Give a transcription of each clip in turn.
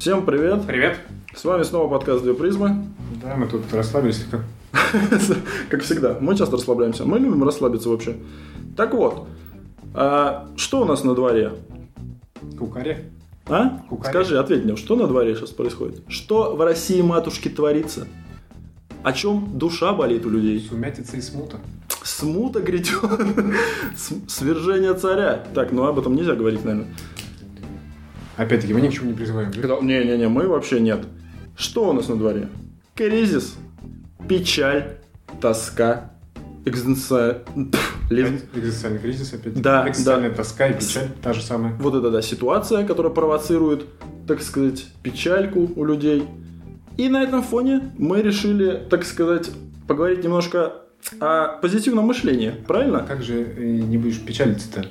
Всем привет! Привет. С вами снова подкаст «Две призмы». Да, мы тут расслабились как. Как всегда, мы часто расслабляемся. Мы любим расслабиться вообще. Так вот, а что у нас на дворе? Кукаре. А? Кукаре. Скажи, ответь мне, что на дворе сейчас происходит? Что в России, матушки, творится? О чем душа болит у людей? Сумятица и смута. Смута грядет. Свержение царя. Так, ну об этом нельзя говорить, наверное. Опять-таки, мы ни к чему не призываем. да? Не-не-не, мы вообще нет. Что у нас на дворе? Кризис, печаль, тоска, экзистенция... Опять Экзистенциальный кризис опять. Да, Экзистенциальная тоска и печаль та же самая. Вот это да, ситуация, которая провоцирует, так сказать, печальку у людей. И на этом фоне мы решили, так сказать, поговорить немножко о позитивном мышлении, правильно? Как же э, не будешь печалиться-то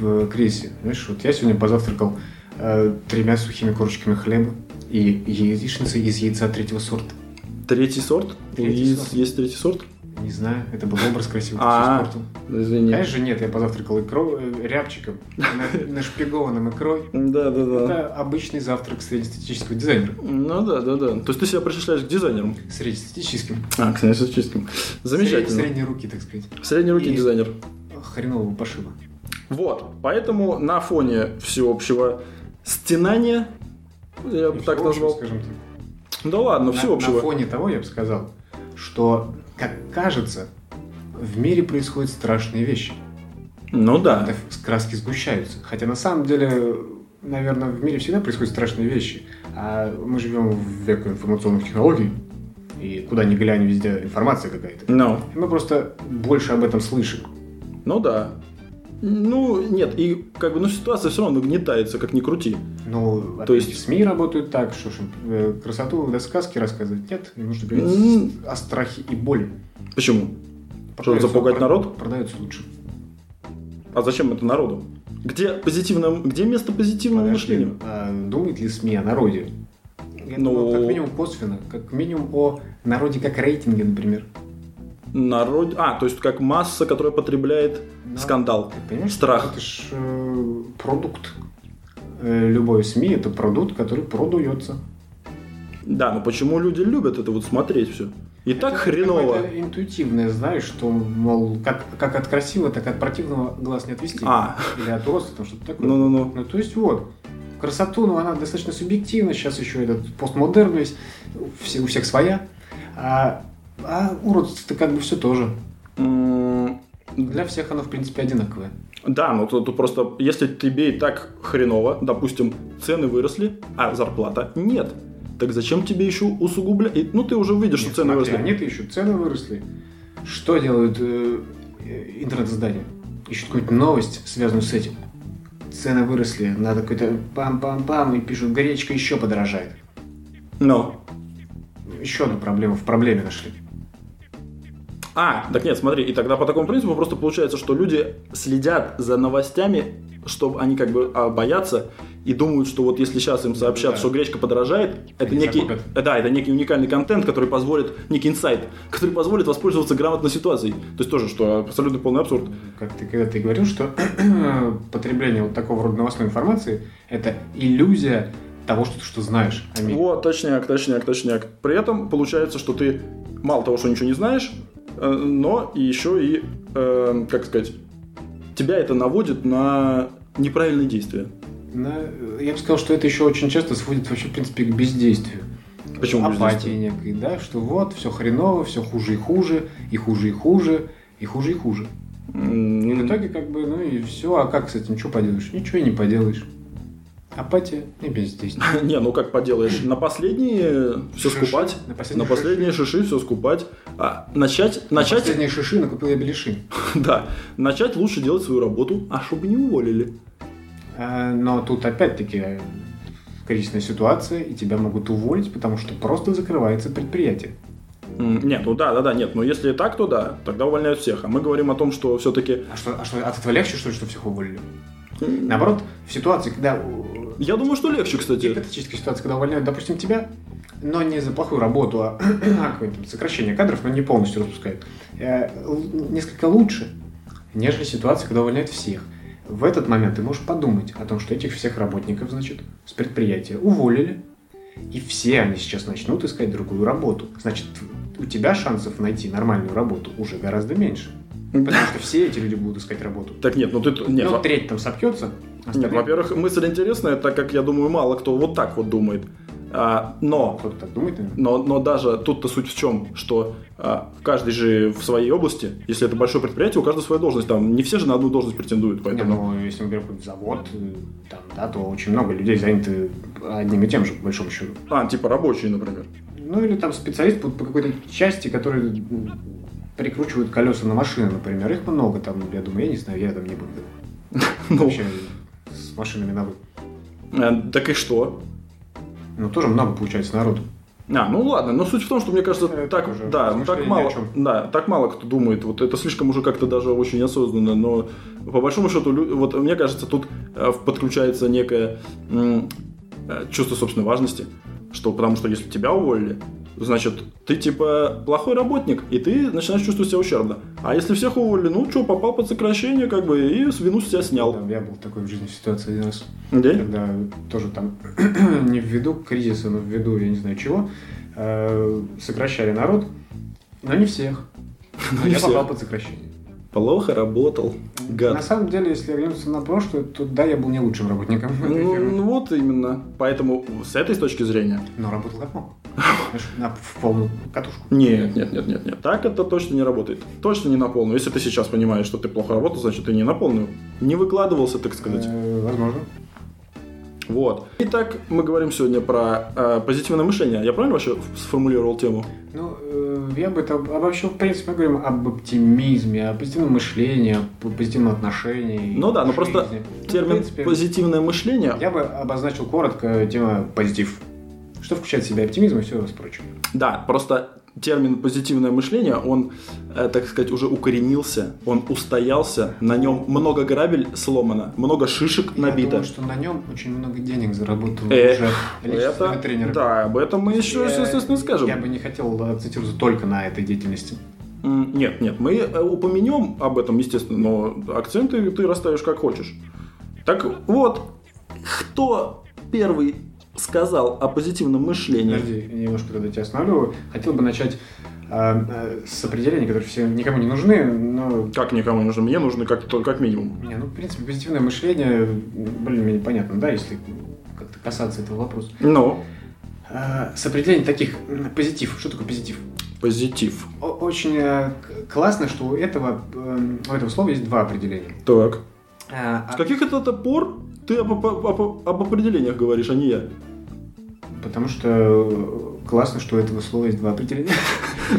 в кризисе? Знаешь, вот я сегодня позавтракал э, тремя сухими корочками хлеба и яичницей из яйца третьего сорта. Третий сорт? Третий есть, сорт. есть третий сорт? Не знаю, это был образ красивый, А. Извини. Конечно же нет, я позавтракал икро, э, рябчиком, на- нашпигованным икрой. Да, да, да. Это обычный завтрак среднестатистического дизайнера. Ну да, да, да. То есть ты себя причисляешь к дизайнерам? Среднестатистическим. А, к среднестатистическим. Замечательно. Сред- Средней руки, так сказать. Средней руки дизайнер. Хренового пошиба. Вот, поэтому на фоне всеобщего стенания, я бы так назвал. Скажем так. Да ладно, На- всеобщего. На фоне того я бы сказал, что, как кажется, в мире происходят страшные вещи. Ну да. Это краски сгущаются. Хотя на самом деле, наверное, в мире всегда происходят страшные вещи. А мы живем в век информационных технологий, и куда ни глянь, везде информация какая-то. Ну, И мы просто больше об этом слышим. ну да. Ну, нет, и как бы, ну, ситуация все равно нагнетается, как ни крути. Ну, То есть- СМИ работают так, что ж э, красоту до сказки рассказывать нет, нужно говорить о страхе и боли. Почему? Чтобы запугать народ? Продается лучше. А зачем это народу? Где позитивное, где место позитивного Подожди, мышления? а думает ли СМИ о народе? Я Ну- думаю, как минимум косвенно, как минимум о народе как рейтинге, например. Народ... А, то есть как масса, которая потребляет Но скандал. Ты понимаешь, Страх. Это ж э, продукт. Э, любой СМИ это продукт, который продается. Да, но почему люди любят это вот смотреть все? И так Это хреново. какое-то интуитивное, знаешь, что, мол, как, как от красивого, так от противного глаз не отвести. А. Или от уродства, там что-то такое. Ну-ну-ну. Ну, то есть вот, красоту, ну, она достаточно субъективна, сейчас еще этот постмодерн все, у всех своя. А, а уродство-то как бы все тоже. Для всех оно, в принципе, одинаковое. Да, ну тут, тут просто, если тебе и так хреново, допустим, цены выросли, а зарплата нет, так зачем тебе еще усугублять? Ну ты уже видишь, что Нет, цены смотри, выросли. Они-то еще цены выросли. Что делают э, э, интернет-издания? Ищут какую-то новость, связанную с этим. Цены выросли, надо какой-то пам-пам-пам, и пишут, гречка еще подорожает. Но. Еще одну проблему в проблеме нашли. А, так нет, смотри, и тогда по такому принципу просто получается, что люди следят за новостями, чтобы они как бы а, боятся и думают, что вот если сейчас им сообщат, Да. что гречка подорожает, это Они некий, закупят. да, это некий уникальный контент, который позволит, некий инсайт, который позволит воспользоваться грамотной ситуацией. То есть тоже, что абсолютно полный абсурд. Как ты когда ты говорил, что потребление вот такого рода новостной информации – это иллюзия того, что ты что знаешь о мире. Вот, точняк, точняк, точняк. При этом получается, что ты мало того, что ничего не знаешь, но и еще и, э, как сказать, тебя это наводит на неправильные действия. На- я бы сказал, что это еще очень часто сводит вообще, в принципе, к бездействию. Почему Апатии некой, да, что вот, все хреново, все хуже и хуже, и хуже и хуже, и хуже и хуже. М, И в итоге, как бы, ну и все, а как с этим, что поделаешь? Ничего и не поделаешь. Апатия и бездействие. Не, ну как поделаешь, на последние все скупать, На последние шиши все скупать, а начать, На начать, Последние шиши накупил я беляши. да, начать лучше делать свою работу, а чтобы не уволили. А, Но тут опять-таки кризисная ситуация, и тебя могут уволить, потому что просто закрывается предприятие. Нет, ну да, да, да, нет, но если так, то да, тогда увольняют всех. А мы говорим о том, что все-таки А что, а что, от этого легче, что ли, что всех уволили? Наоборот, в ситуации, когда... Я думаю, что легче, кстати. Гипотетическая ситуация, когда увольняют, допустим, тебя, но не за плохую работу, а а какое-нибудь сокращение кадров, но не полностью распускают. Э, Несколько лучше, нежели ситуация, когда увольняют всех. В этот момент ты можешь подумать о том, что этих всех работников, значит, с предприятия уволили, и все они сейчас начнут искать другую работу. Значит, у тебя шансов найти нормальную работу уже гораздо меньше. Потому что все эти люди будут искать работу. Так нет, ну ты... Нет, ну, треть там сопьется. Нет, во-первых, мысль интересная, так как, я думаю, мало кто вот так вот думает. А, но так думает. Но, но даже тут-то суть в чем, что а, каждый же в своей области, если это большое предприятие, у каждого своя должность, там не все же на одну должность претендуют, Не, поэтому... ну, если мы берем какой-то завод, э, там, да, то очень много людей заняты одним и тем же, по большому счету. А, типа рабочие, например. Ну, или там специалист по, по какой-то части, который м, прикручивают колеса на машины, например. Их много там, я думаю, я не знаю, я там не буду. Ну, с машинами на вы. э, так и что? Ну, тоже много получается народу. А, ну ладно, но суть в том, что мне кажется, Это так, уже да, так мало, да, так мало кто думает. Вот это слишком уже как-то даже очень осознанно, но по большому счету, вот мне кажется, тут э, подключается некое э, чувство собственной важности, что потому что если тебя уволили, значит, ты типа плохой работник, и ты начинаешь чувствовать себя ущербно. А если всех уволили, ну что, попал под сокращение, как бы, и с вину с себя снял. Да, я был такой в жизни ситуации один раз. Да? когда тоже там не ввиду кризиса, но ввиду, я не знаю чего, э, сокращали народ, но не всех. Но не я всех. попал под сокращение. Плохо работал. На Гад. самом деле, если оглянуться на прошлое, то да, я был не лучшим работником Ну, ну, вот именно. Поэтому с этой точки зрения Но работал как мог. На, в полную катушку. Нет, нет, нет, нет, нет. Так это точно не работает. Точно не на полную. Если ты сейчас понимаешь, что ты плохо работал, значит ты не на полную. Не выкладывался, так сказать. Э, возможно. Вот. Итак, мы говорим сегодня про э, позитивное мышление. Я правильно вообще сформулировал тему? Ну, э, я бы это обобщил, в принципе, мы говорим об оптимизме, о позитивном мышлении, о позитивном отношении. Ну да, но к просто. Ну, Термин принципе, позитивное мышление. Я бы обозначил коротко тему позитив. Что включает в себя оптимизм и все прочее. Да, просто термин позитивное мышление, он, э, так сказать, уже укоренился, он устоялся, на нем много грабель сломано, много шишек Я набито. думаю, что на нем очень много денег заработал Э, уже Это, тренерами. да, об этом мы еще, Я- естественно, скажем. Я бы не хотел акцентироваться только на этой деятельности. Нет, нет, мы э, упомянем об этом, естественно, но акценты ты расставишь как хочешь. Так вот, кто первый сказал о позитивном мышлении? Подожди, я немножко тогда тебя останавливаю. Хотел бы начать а, а, с определений, которые все никому не нужны, но Как никому не нужно? Мне нужно как, как минимум. не, ну, в принципе, позитивное мышление более-менее понятно, да, если как-то касаться этого вопроса. Но А, с определением таких позитив. Что такое позитив? позитив. Очень э, классно, что у этого, эм, у этого слова есть два определения. Так. А, С каких это пор ты об, об- об- об определениях говоришь, а не я? Потому что э, классно, что у этого слова есть два определения.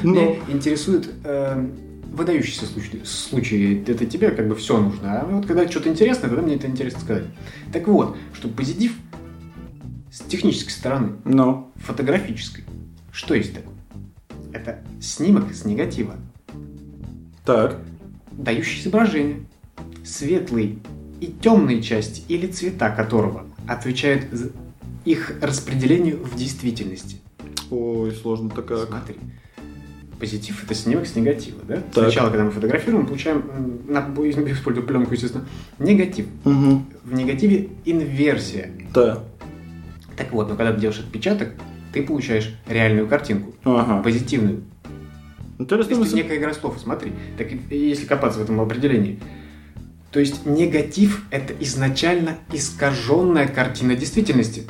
Ну, Меня интересует э, выдающийся случай, случай. Это тебе как бы все нужно. А вот когда что-то интересное, тогда мне это интересно сказать. Так вот, что позитив с технической стороны, ну, фотографической, что есть такое? Это снимок с негатива, так. дающий изображение, светлые и темные части или цвета которого отвечают их распределению в действительности. Ой, сложно-то как. Смотри. Позитив это снимок с негатива, да? Так. Сначала, когда мы фотографируем, мы получаем, на, используя пленку, естественно, негатив. Угу. В негативе инверсия. Да. Так вот, но когда ты делаешь отпечаток, ты получаешь реальную картинку, Ага. позитивную. Интересная То есть мысль. некая игра слов, смотри. Так если копаться в этом определении. То есть негатив это изначально искаженная картина действительности.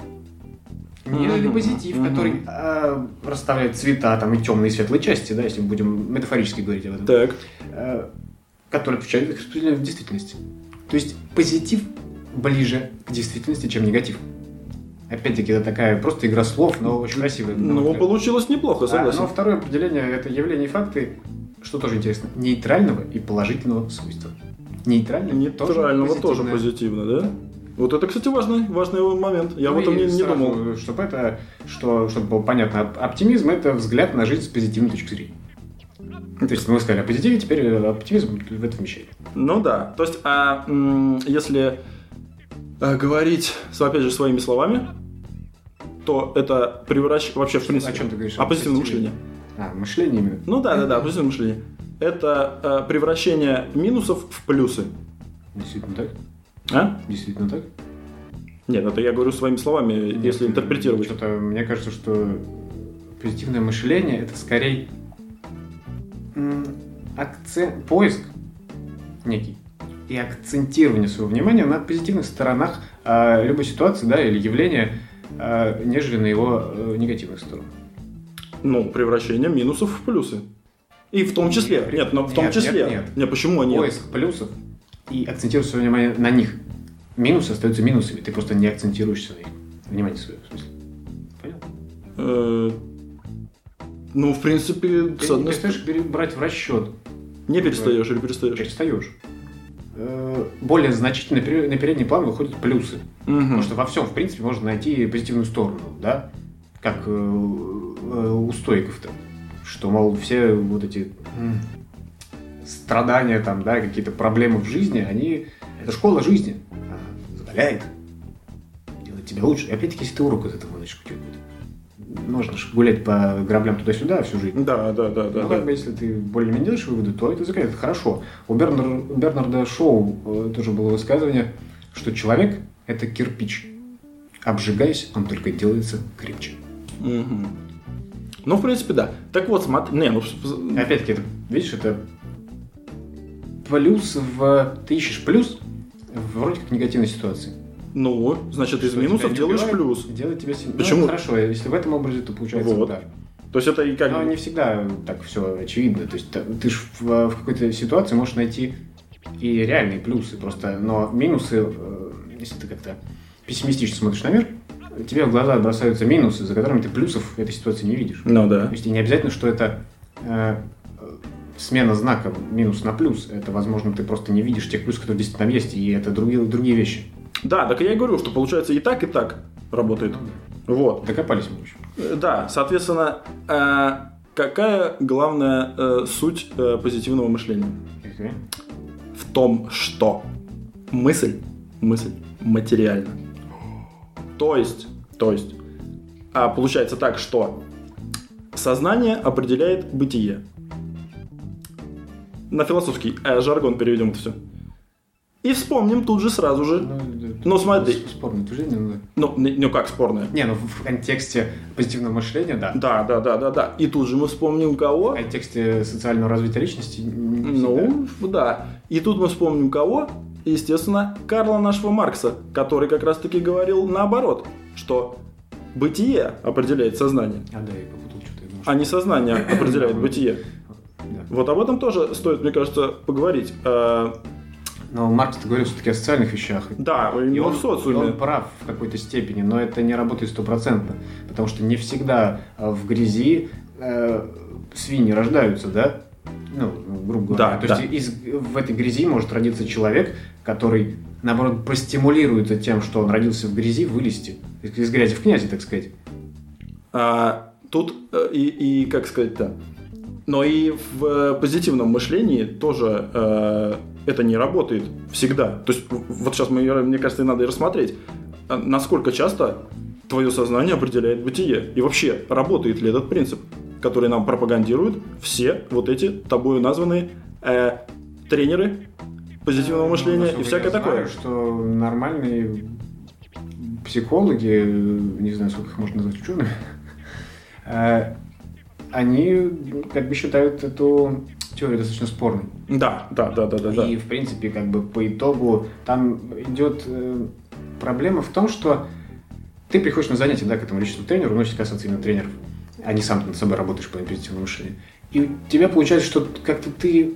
Нежели Мгм, позитив, мгм. который э, расставляет цвета там и темные и светлые части, да, если мы будем метафорически говорить об этом. Так. э, который отвечает в действительности. То есть позитив ближе к действительности, чем негатив. Опять-таки, это такая просто игра слов, но очень красивая. Ну, получилось неплохо, А, согласен. но второе определение – это явления и факты, что тоже интересно, нейтрального и положительного свойства. Нейтрального, Нейтрального тоже позитивное. позитивно, да? Вот это, кстати, важный, важный момент. Я Ну об этом не, не думал. Чтобы это, что, чтобы было понятно, оп- оптимизм – это взгляд на жизнь с позитивной точки зрения. То есть мы сказали о позитиве, теперь э, оптимизм в это вмещает. Ну да. То есть, а, если э, говорить, опять же, своими словами, то это превращ... вообще, в О принципе... чем ты говоришь? О позитивном мышлении. А, мышление именно. Ну да, да, да, позитивное мышление. Это э, превращение минусов в плюсы. Действительно так. А? Действительно так? Нет, это я говорю своими словами, если Нет, интерпретировать. Что-то, мне кажется, что позитивное мышление это скорее акцент, поиск некий и акцентирование своего внимания на позитивных сторонах а, любой ситуации, да, или явления, а, нежели на его э, негативных сторонах. Ну, превращение минусов в плюсы. И в том числе. Нет, Нет, но в том нет, числе. нет, нет. почему нет? Поиск плюсов и акцентировать свое внимание на них. Минусы остаются минусами, ты просто не акцентируешься на них. Внимание свое, в смысле. Понятно? Э, Ну, в принципе, Ты с не одной перестаешь бери- брать в расчет Не перестаешь или перестаешь? перестаешь. Э, Более значительно на пере- на передний план выходят плюсы. Мгм. Потому что во всем, в принципе, можно найти позитивную сторону, да? Как э, у стоиков-то. Что, мол, все вот эти страдания, там, да, какие-то проблемы в жизни, они... Это школа жизни. Она заставляет делать тебя лучше. И опять-таки, если ты урок из этого выносишь какой-нибудь. Можно же гулять по граблям туда-сюда всю жизнь. Да, да, да, да. ну, да. как бы, если ты более-менее делаешь выводы, то это закрыто. Это хорошо. У Бернар- Бернарда Шоу э, тоже было высказывание, что человек – это кирпич. Обжигаясь, он только делается крепче. Мгм. Ну, в принципе, да. Так вот, смотри. Не, ну. Опять-таки, видишь, это плюс в... Ты ищешь плюс в вроде как негативной ситуации. Ну, значит, из минусов делаешь убивает, плюс. Делает тебя сильнее. Почему? Ну, хорошо, если в этом образе, то получается Вот. удар. То есть это и как Но не всегда так все очевидно. То есть та- ты же в, в какой-то ситуации можешь найти и реальные плюсы просто, но минусы, э, если ты как-то пессимистично смотришь на мир, тебе в глаза бросаются минусы, за которыми ты плюсов в этой ситуации не видишь. Ну да. То есть и не обязательно, что это э, смена знака минус на плюс. Это, возможно, ты просто не видишь тех плюсов, которые действительно там есть, и это другие, другие вещи. Да, так я и говорю, что получается и так, и так работает. Вот. Докопались мы еще. Э, Да, соответственно, э, какая главная э, суть э, позитивного мышления? В том, что мысль, мысль материальна. То есть, то есть, а получается так, что сознание определяет бытие. На философский э, жаргон переведем это все. И вспомним тут же сразу же. Ну, смотри. Спорное утверждение. Ну, не- ну как спорное? Не, ну в контексте позитивного мышления, да. Да, да, да, да, да. И тут же мы вспомним кого? В контексте социального развития личности. Ну, да. И тут мы вспомним кого? Естественно, Карла нашего Маркса, который как раз-таки говорил наоборот, что бытие определяет сознание, А, да, я попутал что-то. Я думал, а не сознание определяет бытие. да. Вот об этом тоже стоит, мне кажется, поговорить. Э, Но Маркс говорил все-таки о социальных вещах. Да, И он, в и социуме. он прав в какой-то степени, но это не работает стопроцентно. Потому что не всегда э, в грязи э, свиньи рождаются, да? Ну, грубо говоря. Да, То есть из, в этой грязи может родиться человек, который, наоборот, простимулируется тем, что он родился в грязи, вылезти. Из грязи в князи, так сказать. А, тут э, и, и, как сказать-то, но и в э, позитивном мышлении тоже э, это не работает всегда. То есть вот сейчас мы, мне кажется, и надо рассмотреть, а насколько часто твое сознание определяет бытие. И вообще, работает ли этот принцип, который нам пропагандируют все вот эти тобою названные э, тренеры позитивного мышления Ну, и всякое я такое. Знаю, что нормальные психологи, э, не знаю, сколько их можно назвать учеными, э, они как бы считают эту теорию достаточно спорной. Да, да, да, да, да, да. И, в принципе, как бы по итогу там идет э, проблема в том, что ты приходишь на занятие, да, к этому личному тренеру, если касаться именно тренеров, а не сам над собой работаешь по позитивному мышлению. И у тебя получается, что как-то ты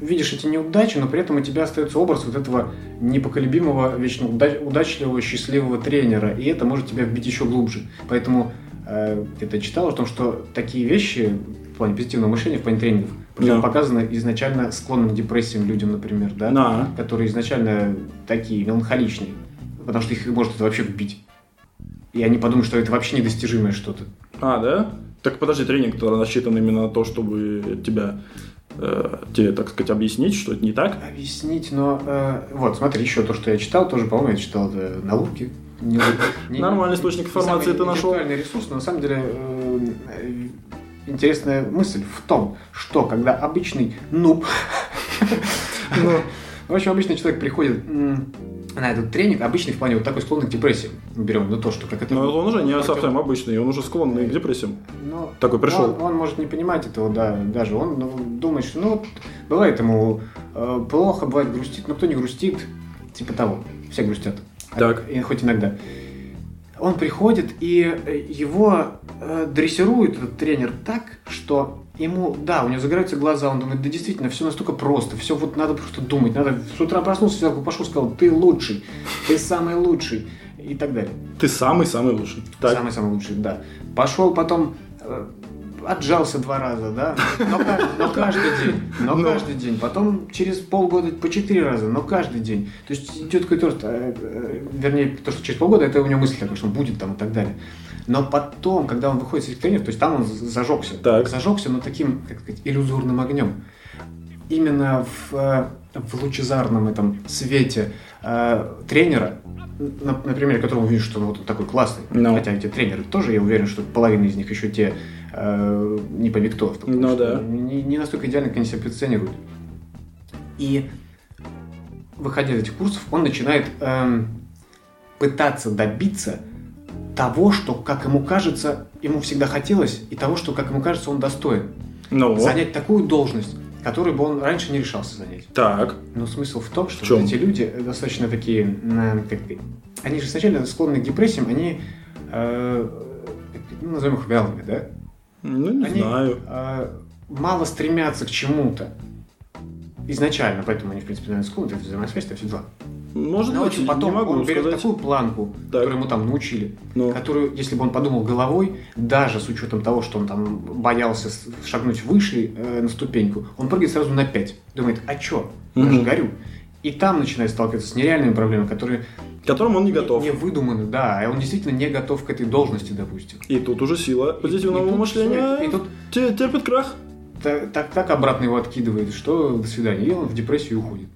видишь эти неудачи, но при этом у тебя остается образ вот этого непоколебимого, вечно уда- удачливого, счастливого тренера, и это может тебя вбить еще глубже. Поэтому э, где-то читал о том, что такие вещи в плане позитивного мышления, в плане тренингов, Да. показаны изначально склонным к депрессиям людям, например, да, На. которые изначально такие меланхоличные, потому что их может это вообще вбить. И они подумают, что это вообще недостижимое что-то. А, да? Так подожди, тренинг-то рассчитан именно на то, чтобы тебя, э, тебе, так сказать, объяснить, что это не так. Объяснить, но... э, вот, смотри, еще то, что я читал, тоже, по-моему, я читал это на. Не- не- Нормальный источник информации ты нашел. ресурс, но на самом деле э, интересная мысль в том, что когда обычный нуб Ну, В общем, обычный человек приходит на этот тренинг, обычный в плане вот такой склонный к депрессии. Берем, ну то, что как это... Но он уже не против- совсем обычный, он уже склонный к депрессиям. Ну, Такой пришел. Он, он может не понимать этого, да, даже он ну, думает, что ну бывает ему э, плохо, бывает грустит, но кто не грустит, типа того, все грустят. А- Так. И хоть иногда. Он приходит, и его э, дрессирует этот тренер так, что ему, да, у него загораются глаза, он думает, да действительно, все настолько просто, все вот надо просто думать, надо с утра проснулся, сверху пошел, сказал, ты лучший, ты самый лучший, и так далее. Ты самый-самый лучший. Самый-самый лучший, да. Пошел потом, э, отжался два раза, да, но, но каждый день, но Но- каждый день. Потом через полгода по четыре раза, но каждый день. То есть идет какой-то э, э, вернее, то, что через полгода, это у него мысль такая, что он будет там и так далее. Но потом, когда он выходит с этих тренеров, то есть там он зажегся. Так. Зажегся, но таким, как сказать, иллюзорным огнем. Именно в, э, в лучезарном этом свете э, тренера, на, на примере которого вижу, что он вот такой классный, Ну. хотя эти тренеры тоже, я уверен, что половина из них еще те э, не потому Ну да. не, не настолько идеально, как они себя позиционируют. И выходя из этих курсов, он начинает эм, пытаться добиться того, что, как ему кажется, ему всегда хотелось, и того, что, как ему кажется, он достоин. Ну, Занять такую должность, которую бы он раньше не решался занять. так. Но смысл в том, что В вот эти люди достаточно такие, м, как они же изначально склонны к депрессиям, они, э, ну, назовем их вялыми, да? Ну, не Они, знаю. э, мало стремятся к чему-то изначально, поэтому они, в принципе, наверное, склонны, это взаимосвязь, это все дела. Может Но быть, потом не могу он берет сказать. такую планку, Так. которую ему там научили, Ну, которую, если бы он подумал головой, даже с учетом того, что он там боялся шагнуть выше э, на ступеньку, он прыгает сразу на 5. Думает, а чё? Я Мгм. же горю. И там начинает сталкиваться с нереальными проблемами, которые к которым он не готов. не выдуманы, да, и он действительно не готов к этой должности, допустим. И тут уже сила позитивного И тут мышления И тут те- терпит крах. так, так, так обратно его откидывает, что до свидания, и он в депрессию уходит.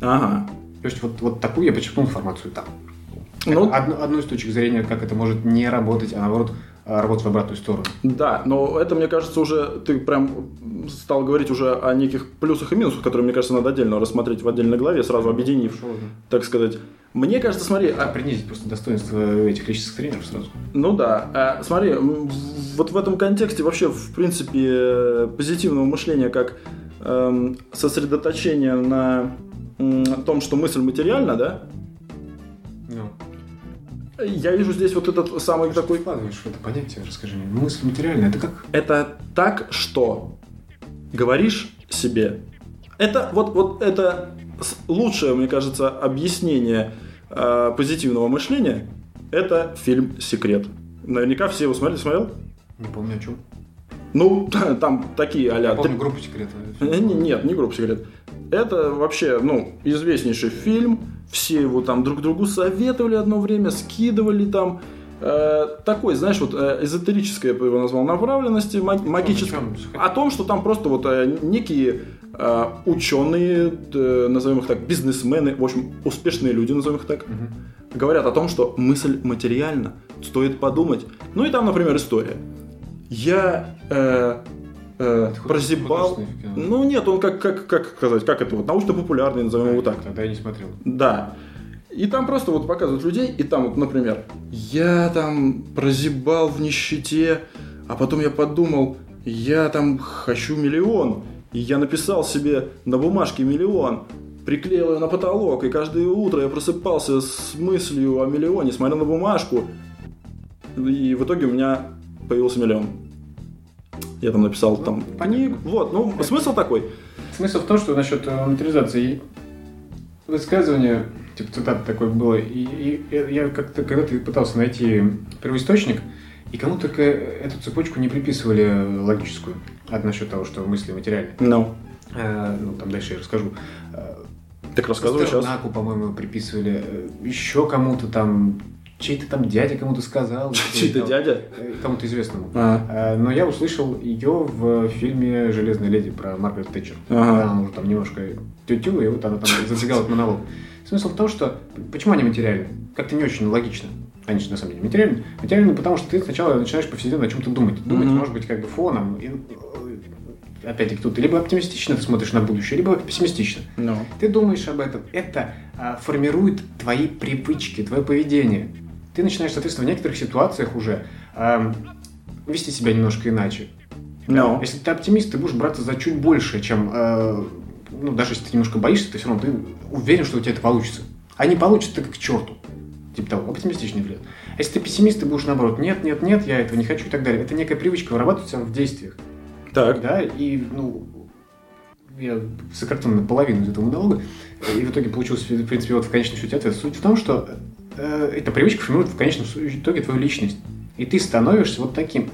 Ага. То есть вот, вот такую я почерпнул информацию там. Ну, Одно- одну из точек зрения, как это может не работать, а наоборот а, работать в обратную сторону. Да, но это, мне кажется, уже ты прям стал говорить уже о неких плюсах и минусах, которые, мне кажется, надо отдельно рассмотреть в отдельной главе, сразу объединив, так сказать. Мне кажется, смотри, А а- принизить просто достоинство этих личных тренеров сразу. ну да, а, смотри, вот в этом контексте вообще, в принципе, э, позитивного мышления как эм, сосредоточение на м, том, что мысль материальна, да, Ну, я вижу здесь вот этот самый что такой вкладываешь в это понятие, расскажи мне. Мысль материальная, это как? Это так, что говоришь себе. Это вот, вот это лучшее, мне кажется, объяснение э, позитивного мышления. Это фильм «Секрет». Наверняка все его смотрели, смотрел? Не помню о чем. Ну, там такие а-ля... Помню группу секрета. Э, не- Нет, не группа секрет. Это вообще, ну, известнейший фильм. Все его там друг другу советовали одно время, скидывали там. Э, такой, знаешь, вот э, эзотерической, я бы его назвал, направленности, маг- магической. О? О том, что там просто вот э, некие э, ученые, э, назовем их так, бизнесмены, в общем, успешные люди, назовем их так, Мгм. говорят о том, что мысль материальна, стоит подумать. Ну и там, например, история. Я э, э, Это прозябал. Ну нет, он как, как, как сказать, как это вот, научно-популярный, назовем его так. Тогда я не смотрел. Да. И там просто вот показывают людей, и там вот, например, я там прозябал в нищете, а потом я подумал, я там хочу миллион. И я написал себе на бумажке миллион, приклеил ее на потолок, и каждое утро я просыпался с мыслью о миллионе, смотрел на бумажку, и в итоге у меня появился миллион. Я там написал там книг. Вот, ну, смысл такой. Смысл в том, что насчет э, материализации высказывания, типа цитата такое было, и, и я как-то когда-то пытался найти первоисточник, и кому-то к- эту цепочку не приписывали логическую, от насчет того, что мысли материальны. Ну, Э, ну, там дальше я расскажу. Э, так рассказывай сейчас. Пастернаку, по-моему, приписывали, еще кому-то там, чей-то там дядя кому-то сказал. Чей-то дядя? э, Кому-то известному. А, Э, Но я услышал ее в фильме «Железная леди» про Маргарет Тэтчер. Ага. Она уже там немножко тетю, и вот она там зацигала этот монолог. Смысл в том, что почему они материальны? Как-то не очень логично. Они же на самом деле материальны. Материальны, потому что ты сначала начинаешь повседневно о чем-то думать. Думать может быть как бы фоном, и, э, опять-таки, тут либо оптимистично ты смотришь на будущее, либо пессимистично. Ну. Ты думаешь об этом. Это а, формирует твои привычки, твое поведение. Ты начинаешь, соответственно, в некоторых ситуациях уже ам, вести себя немножко иначе. Ну. Если ты оптимист, ты будешь браться за чуть больше, чем... э, ну, даже если ты немножко боишься, ты все равно ты уверен, что у тебя это получится. А не получится, ты как к черту. Типа того, оптимистичный взгляд. А если ты пессимист, ты будешь наоборот, нет, нет, нет, я этого не хочу и так далее. Это некая привычка вырабатывается в действиях. Так. Да, и, ну, я сократил на половину из этого монолога, и в итоге получился, в принципе, вот в конечном счете ответ. Суть в том, что э, эта привычка формирует в конечном итоге твою личность. И ты становишься вот таким.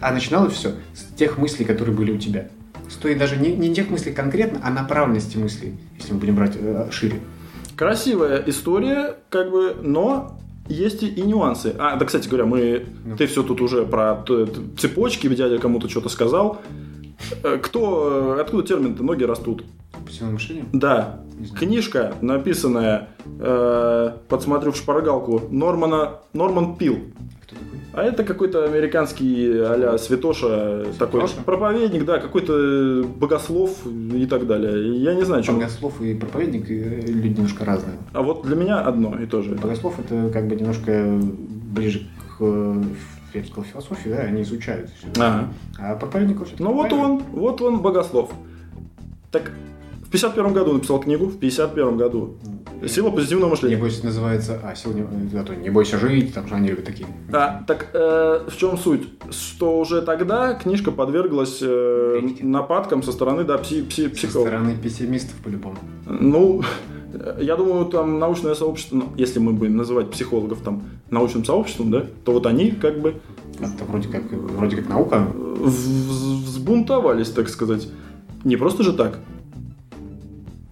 А начиналось все с тех мыслей, которые были у тебя. Стоит даже не, не тех мыслей конкретно, а направленности мыслей, если мы будем брать э, шире. Красивая история, как бы, но есть и, и нюансы. А, да, кстати говоря, мы, Ну. ты все тут уже про цепочки, дядя кому-то что-то сказал. Э, Кто, э, откуда термин-то ноги растут? Позитивное мышление? Да, книжка, написанная, э, подсмотрю в шпаргалку, Нормана, Норман Пил. Кто такой? А это какой-то американский а-ля святоша, такой Святоша? проповедник, да, какой-то богослов и так далее. И Я не знаю, что. Богослов и проповедник э, люди немножко разные. А вот для меня одно и то же. Богослов это как бы немножко ближе к э, я бы сказал, философии, да, они изучают все. Ага. А проповедник вообще Ну вот он, вот он богослов. Так, 51 году написал книгу, в 51 году. Сила позитивного мышления. Небось называется, а, сегодня, а то не бойся жить, там же они любят такие. А, так э, в чем суть? Что уже тогда книжка подверглась э, нападкам со стороны да, пси, пси- Со психологов. стороны пессимистов по-любому. Ну, э, я думаю, там научное сообщество, ну, если мы будем называть психологов там научным сообществом, да, то вот они как бы Это вроде как, вроде как наука. взбунтовались, так сказать. Не просто же так.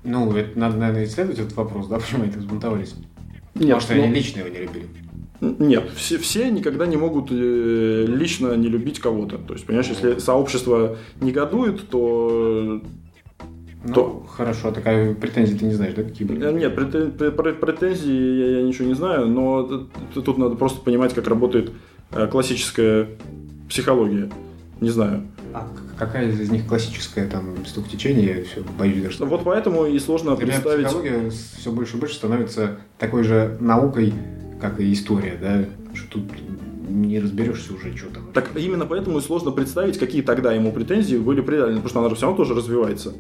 Ну, это надо, наверное, исследовать этот вопрос, да, почему они так взбунтовались. Нет, Потому что ну, они лично его не любили. Нет, все, все никогда не могут э, лично не любить кого-то. То есть, понимаешь, если сообщество негодует, то... Ну, То- хорошо, а такая претензии ты не знаешь, да, какие были? э, Нет, претен- пре- пре- претензий я, я ничего не знаю, но тут надо просто понимать, как работает э, классическая психология. Не знаю. А какая из них классическая, там, стук течения, я все боюсь даже. Вот поэтому и сложно Для представить... психология все больше и больше становится такой же наукой, как и история, да, что тут не разберешься уже, что там. Так именно поэтому и сложно представить, какие тогда ему претензии были предъявлены, потому что она же все равно тоже развивается.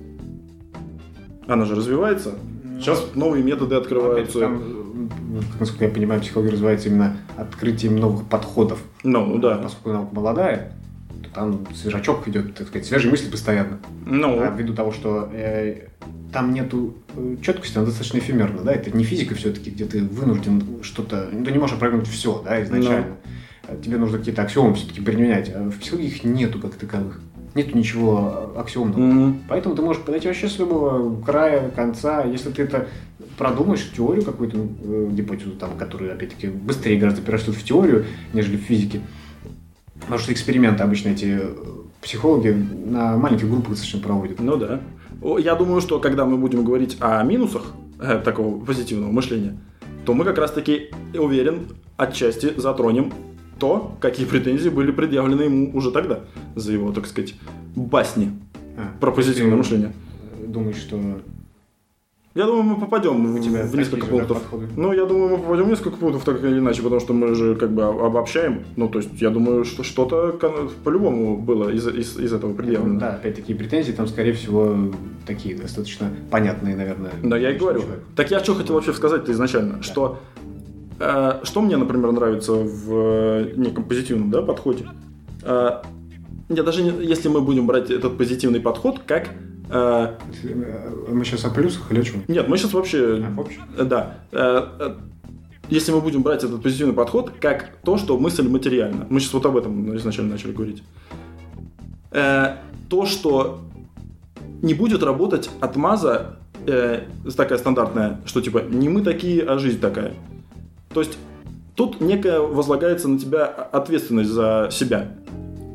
Она же развивается. Сейчас новые методы Ну, опять открываются. там, насколько я понимаю, психология развивается именно открытием новых подходов. Ну, да. Поскольку наука молодая, там свежачок идет, так сказать, свежие мысли постоянно. Ну, А ввиду того, что э, там нету э, четкости, она достаточно эфемерна, да, это не физика все-таки, где ты вынужден что-то, ну, ты не можешь опрогнуть все, да, изначально. А Тебе нужно какие-то аксиомы все-таки применять, а в психологии их нету как таковых. Нету ничего аксиомного. м, Поэтому ты можешь подойти вообще с любого края, конца. Если ты это продумаешь, теорию какую-то, э, гипотезу, там, которая, опять-таки, быстрее гораздо перерастет в теорию, нежели в физике. Потому что эксперименты обычно эти э, психологи на маленьких группах достаточно проводят. ну да. Я думаю, что когда мы будем говорить о минусах э, такого позитивного мышления, то мы как раз-таки, уверен, отчасти затронем то, какие претензии были предъявлены ему уже тогда за его, так сказать, басни А, про позитивное мышление. Думаешь, что Я думаю, мы попадем У тебя в несколько да, пунктов. подходы? Ну, я думаю, мы попадем в несколько пунктов так или иначе, потому что мы же как бы об- обобщаем. Ну, то есть, я думаю, что что-то по-любому было из, из, из этого предъявлено. Да, опять-таки претензии там, скорее всего, такие достаточно понятные, наверное. Да, я и говорю. человеку. Так я что хотел вообще сказать-то изначально, что э, что мне, например, нравится в э, неком позитивном да, подходе. Э, я даже не- если мы будем брать этот позитивный подход, как э, Мы сейчас о плюсах или о чем? нет, мы сейчас вообще А, в общем? Э, Да. Э, Если мы будем брать этот позитивный подход, как то, что мысль материальна. Мы сейчас вот об этом изначально начали говорить. То, что не будет работать отмаза э, такая стандартная, что типа не мы такие, а жизнь такая. То есть тут некая возлагается на тебя ответственность за себя.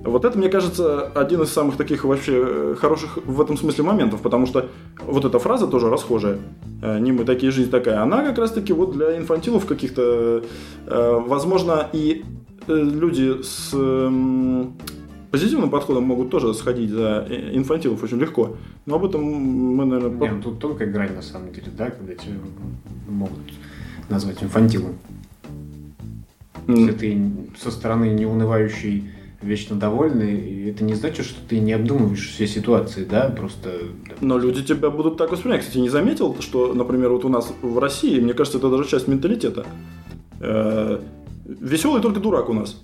Вот это, мне кажется, один из самых таких вообще э, хороших в этом смысле моментов, потому что вот эта фраза тоже расхожая, э, не мы такие, жизнь такая, она как раз-таки вот для инфантилов каких-то, э, возможно, и люди с эм, позитивным подходом могут тоже сходить за инфантилов очень легко. Но об этом мы, наверное... Не, ну тут тонкая грань на самом деле, да, когда тебя могут назвать инфантилом. Если ты со стороны неунывающий, вечно довольный, и это не значит, что ты не обдумываешь все ситуации, да, просто... да. Но люди тебя будут так воспринимать. Кстати, не заметил, что, например, вот у нас в России, мне кажется, это даже часть менталитета. Э, Веселый только дурак у нас.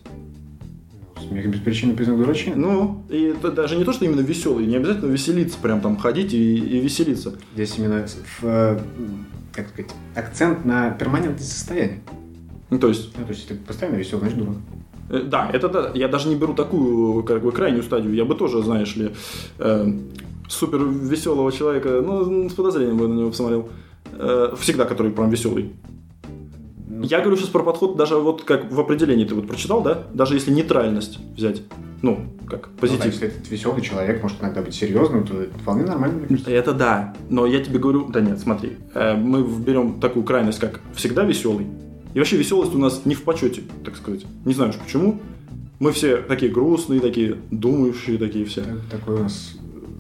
Смех без причины признак дурачины. Ну, и это даже не то, что именно веселый, не обязательно веселиться, прям там ходить и, и веселиться. Здесь именно в, э, как сказать, акцент на перманентное состояние. Ну, то есть, Ну, то есть, ты постоянно веселый, значит дурак. Э, да, это да, я даже не беру такую, как бы, крайнюю стадию. Я бы тоже, знаешь ли, э, супер веселого человека, ну, с подозрением бы на него посмотрел. Э, всегда, который прям веселый. Ну, Я говорю сейчас про подход, даже вот как в определении ты вот прочитал, да? Даже если нейтральность взять. Ну, как ну да, позитив. если этот веселый человек может иногда быть серьезным, то это вполне нормально, мне кажется. Это да. Но я тебе говорю, да нет, смотри, э, мы берем такую крайность, как всегда веселый. И вообще веселость у нас не в почете, так сказать. Не знаю уж почему. Мы все такие грустные, такие думающие, такие все. Так- Такой у нас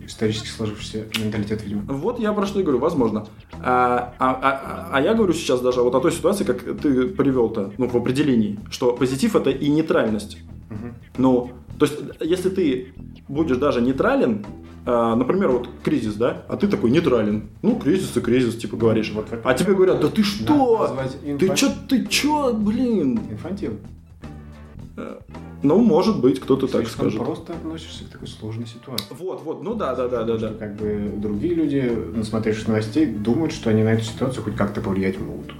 исторически сложившийся менталитет, видимо. Вот я про что и говорю, возможно. А, а- а- а я говорю сейчас даже вот о той ситуации, как ты привел-то, ну, в определении, что позитив это и нейтральность. Мгм. Ну, то есть, если ты будешь даже нейтрален, например, вот кризис, да, а ты такой нейтрален. Ну, кризис и кризис, типа говоришь. Вот А тебе говорят, да ты что? Ты чё, ты чё, блин? Инфантил. Ну, может быть, кто-то так скажет. просто относишься к такой сложной ситуации. Вот, вот, ну да, да, да, да, да. как бы другие люди, насмотревшись новостей, думают, что они на эту ситуацию хоть как-то повлиять могут.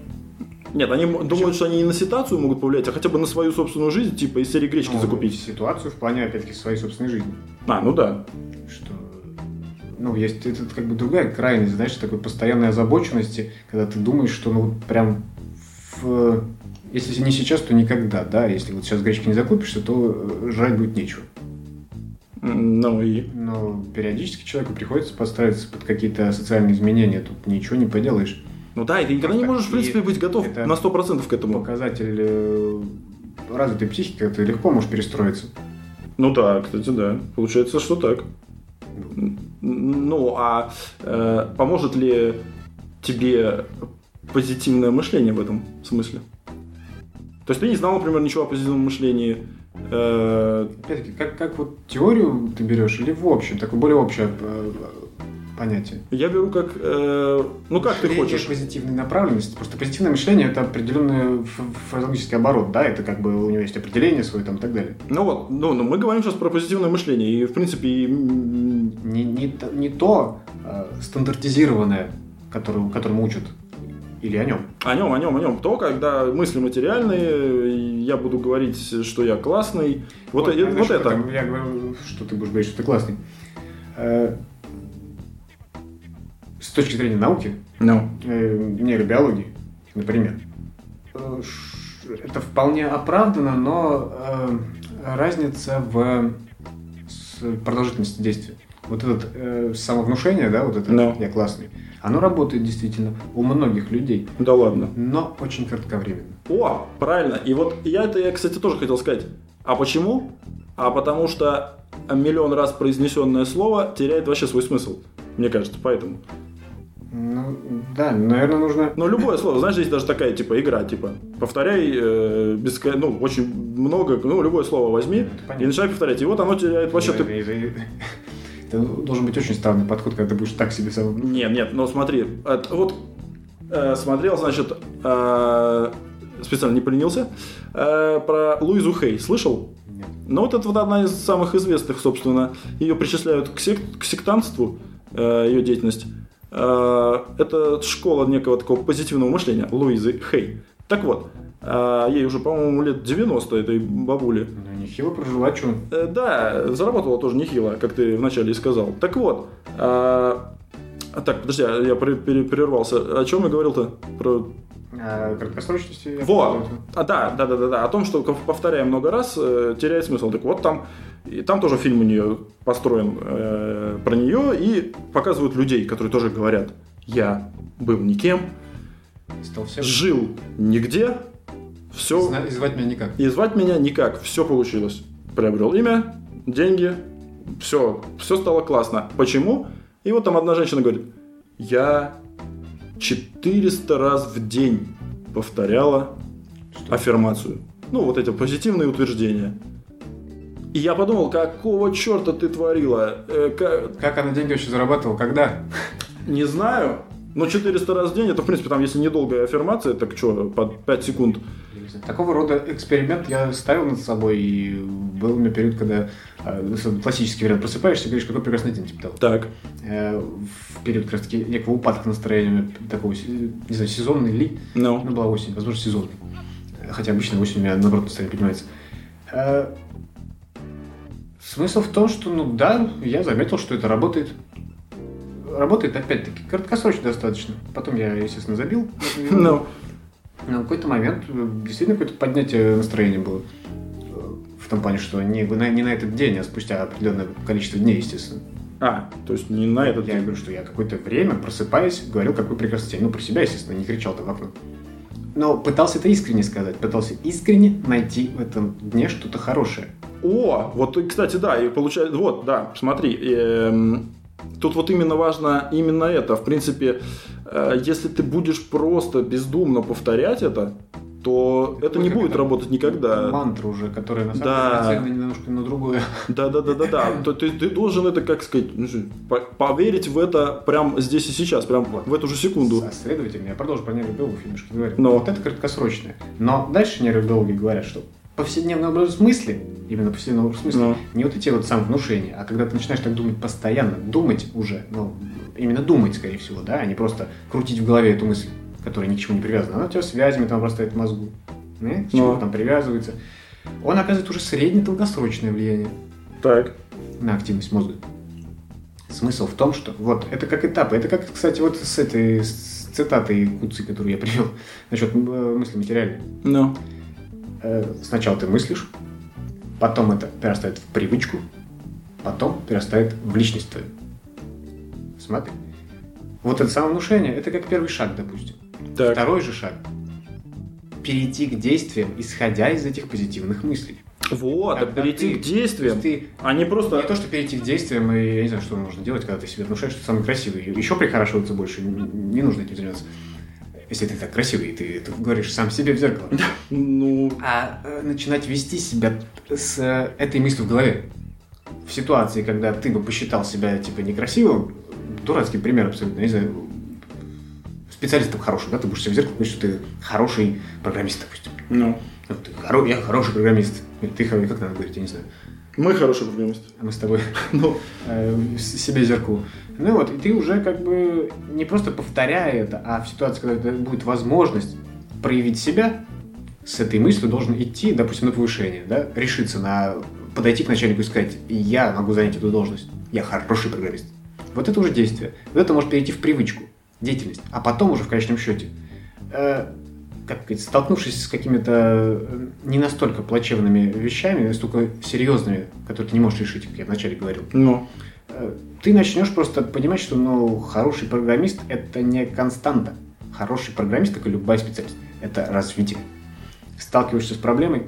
Нет, они м- думают, что они не на ситуацию могут повлиять, а хотя бы на свою собственную жизнь, типа из серии гречки Ну, закупить. Ситуацию в плане, опять-таки, своей собственной жизни. А, ну да. Что, ну, есть это как бы другая крайность, знаешь, такой постоянной озабоченности, когда ты думаешь, что ну вот прям в... Если не сейчас, то никогда, да. Если вот сейчас гречки не закупишься, то э, жрать будет нечего. Ну и... Но периодически человеку приходится подстраиваться под какие-то социальные изменения. Тут ничего не поделаешь. Ну да, и ты никогда не можешь, в принципе, и быть готов на 100% к этому. Показатель э, развитой психики, ты легко можешь перестроиться. Ну да, кстати, да. Получается, что так. Ну, а э, поможет ли тебе позитивное мышление в этом смысле? То есть ты не знал, например, ничего о позитивном мышлении. Э, Опять-таки, как, как вот теорию ты берешь или в общем, такое более общее э, понятие? я беру как... э, ну, как ты Мышление хочешь. позитивной направленности. Просто позитивное мышление это определенный ф- фразеологический оборот, да, это как бы у него есть определение свое там и так далее. Ну вот, ну, ну, мы говорим сейчас про позитивное мышление. И, в принципе, и, Не, не, то- не то э, стандартизированное, которое, которому учат, или о нем. о нем, о нем, о нем. То, когда мысли материальные, я буду говорить, что я классный. Вот, э- знаешь, вот это. Я говорю, что ты будешь говорить, что ты классный. С точки зрения науки, Ну. э, нейробиологии, например, э, это вполне оправдано, но э, разница в с продолжительности действия. Вот это э, самовнушение, да, вот это Да. я классный, оно работает действительно у многих людей, Да ладно. но очень кратковременно. О, правильно. И вот я это, я, кстати, тоже хотел сказать. А почему? А потому что миллион раз произнесенное слово теряет вообще свой смысл. Мне кажется, поэтому. Ну, да, наверное, нужно... Но любое слово, знаешь, есть даже такая, типа, игра, типа, повторяй, э, беско- ну, очень много, ну, любое слово возьми и начинай повторять. И вот оно теряет вообще... Это- ты- это- должен быть очень странный подход, когда ты будешь так себе сам... Нет, нет, но смотри, это вот э, смотрел, значит, э, специально не поленился, э, про Луизу Хей, слышал? Нет. Ну, вот это вот одна из самых известных, собственно. Ее причисляют к, сек- к сектантству, э, ее деятельность. Э, это школа некого такого позитивного мышления Луизы Хей. Так вот, э, ей уже, по-моему, лет 90 этой бабуле. Ну, нехило прожила, что? Э, да, заработала тоже нехило, как ты вначале и сказал. Так вот, э, так, подожди, а я прервался. О чем я говорил-то? Про А, краткосрочности... во! А, да, да, да, да, да. О том, что повторяя много раз, э, теряет смысл. Так вот там, и там тоже фильм у нее построен э, про нее и показывают людей, которые тоже говорят: я был никем, Стал всем... жил нигде, все Зна- и звать меня никак. и звать меня никак, все получилось. Приобрел имя, деньги, все, все стало классно. Почему? И вот там одна женщина говорит, я 400 раз в день повторяла аффирмацию. Ну, вот эти позитивные утверждения. И я подумал, какого черта ты творила? Э, ка- Как она деньги вообще зарабатывала? Когда? Не знаю. Но 400 раз в день, это, в принципе, там, если недолгая аффирмация, так что, под 5 секунд. Такого рода эксперимент я ставил над собой, и был у меня период, когда э, классический вариант просыпаешься и говоришь, какой прекрасный день тебе дал. Так. Э, в период как раз таки некого упадка настроения, такого, не знаю, сезонный ли, Ну. ну, была осень, возможно, сезонный. Хотя обычно осень у меня, наоборот, настроение поднимается. Э, Смысл в том, что, ну да, я заметил, что это работает. Работает, опять-таки, краткосрочно достаточно. Потом я, естественно, забил. Ну. Но в какой-то момент э, действительно какое-то поднятие настроения было. Э, В том плане, что не, на- не на этот день, а спустя определенное количество дней, естественно. А, то есть не на этот Я говорю, что я какое-то время, просыпаясь, говорил, какой прекрасный день. Ну, про себя, естественно, не кричал там в окно. Но пытался это искренне сказать. Пытался искренне найти в этом дне что-то хорошее. О, вот, кстати, да, и получается, вот, да, смотри, эм, тут вот именно важно именно это. В принципе, э, если ты будешь просто бездумно повторять это, то это не как будет это? работать никогда. Мантра уже, которая на самом Да. деле нацелена немножко на другое. Да, да, да, да, да. То ты, ты должен это, как сказать, ну, поверить в это прям здесь и сейчас, прям в эту же секунду. Следовательно, я продолжу про нейробиологов немножко говорить. Но. Вот это краткосрочное. Но дальше нейробиологи говорят, что повседневный образ мысли, именно повседневный образ мысли, Ну. не вот эти вот самовнушения, а когда ты начинаешь так думать постоянно, думать уже, ну, именно думать, скорее всего, да, а не просто крутить в голове эту мысль, которая ни к чему не привязана. Она у тебя связями там обрастает в мозгу, не? к чему Ну. там привязывается. Он оказывает уже средне-долгосрочное влияние Так. на активность мозга. Смысл в том, что вот это как этапы. Это как, кстати, вот с этой с цитатой Куци, которую я привел насчет э, мысли материальной. Ну. Э, Сначала ты мыслишь, потом это перерастает в привычку, потом перерастает в личность твою. Смотри. Вот это самовнушение, это как первый шаг, допустим. Так. Второй же шаг. Перейти к действиям, исходя из этих позитивных мыслей. Вот, а перейти ты- к действиям, ты а не просто... Не то, что перейти к действиям, и я не знаю, что нужно делать, когда ты себе внушаешь, что ты самый красивый. Еще прихорашиваться больше н- не нужно этим заниматься. Если ты так красивый, ты, ты говоришь сам себе в зеркало. Ну, А э, начинать вести себя с э, этой мыслью в голове. В ситуации, когда ты бы посчитал себя, типа, некрасивым, дурацкий пример абсолютно, не знаю, специалистом хорошим, да, ты будешь себе в зеркало говорить, что ты хороший программист, допустим. ну. Ну, ты хоро- я хороший программист. Ты, хоро- как надо говорить, я не знаю. Мы хорошие программисты. А мы с тобой Ну, э, себе зеркало. Ну вот, и ты уже как бы не просто повторяя это, а в ситуации, когда будет возможность проявить себя, с этой мыслью должен идти, допустим, на повышение, да, решиться на подойти к начальнику и сказать, я могу занять эту должность, я хороший программист. Вот это уже действие. Вот это может перейти в привычку, деятельность, а потом уже в конечном счете, э, как сказать, столкнувшись с какими-то э, не настолько плачевными вещами, не настолько серьезными, которые ты не можешь решить, как я вначале говорил, ну. Ты начнешь просто понимать, что ну, хороший программист – это не константа. Хороший программист, как и любая специальность, это развитие. Сталкиваешься с проблемой,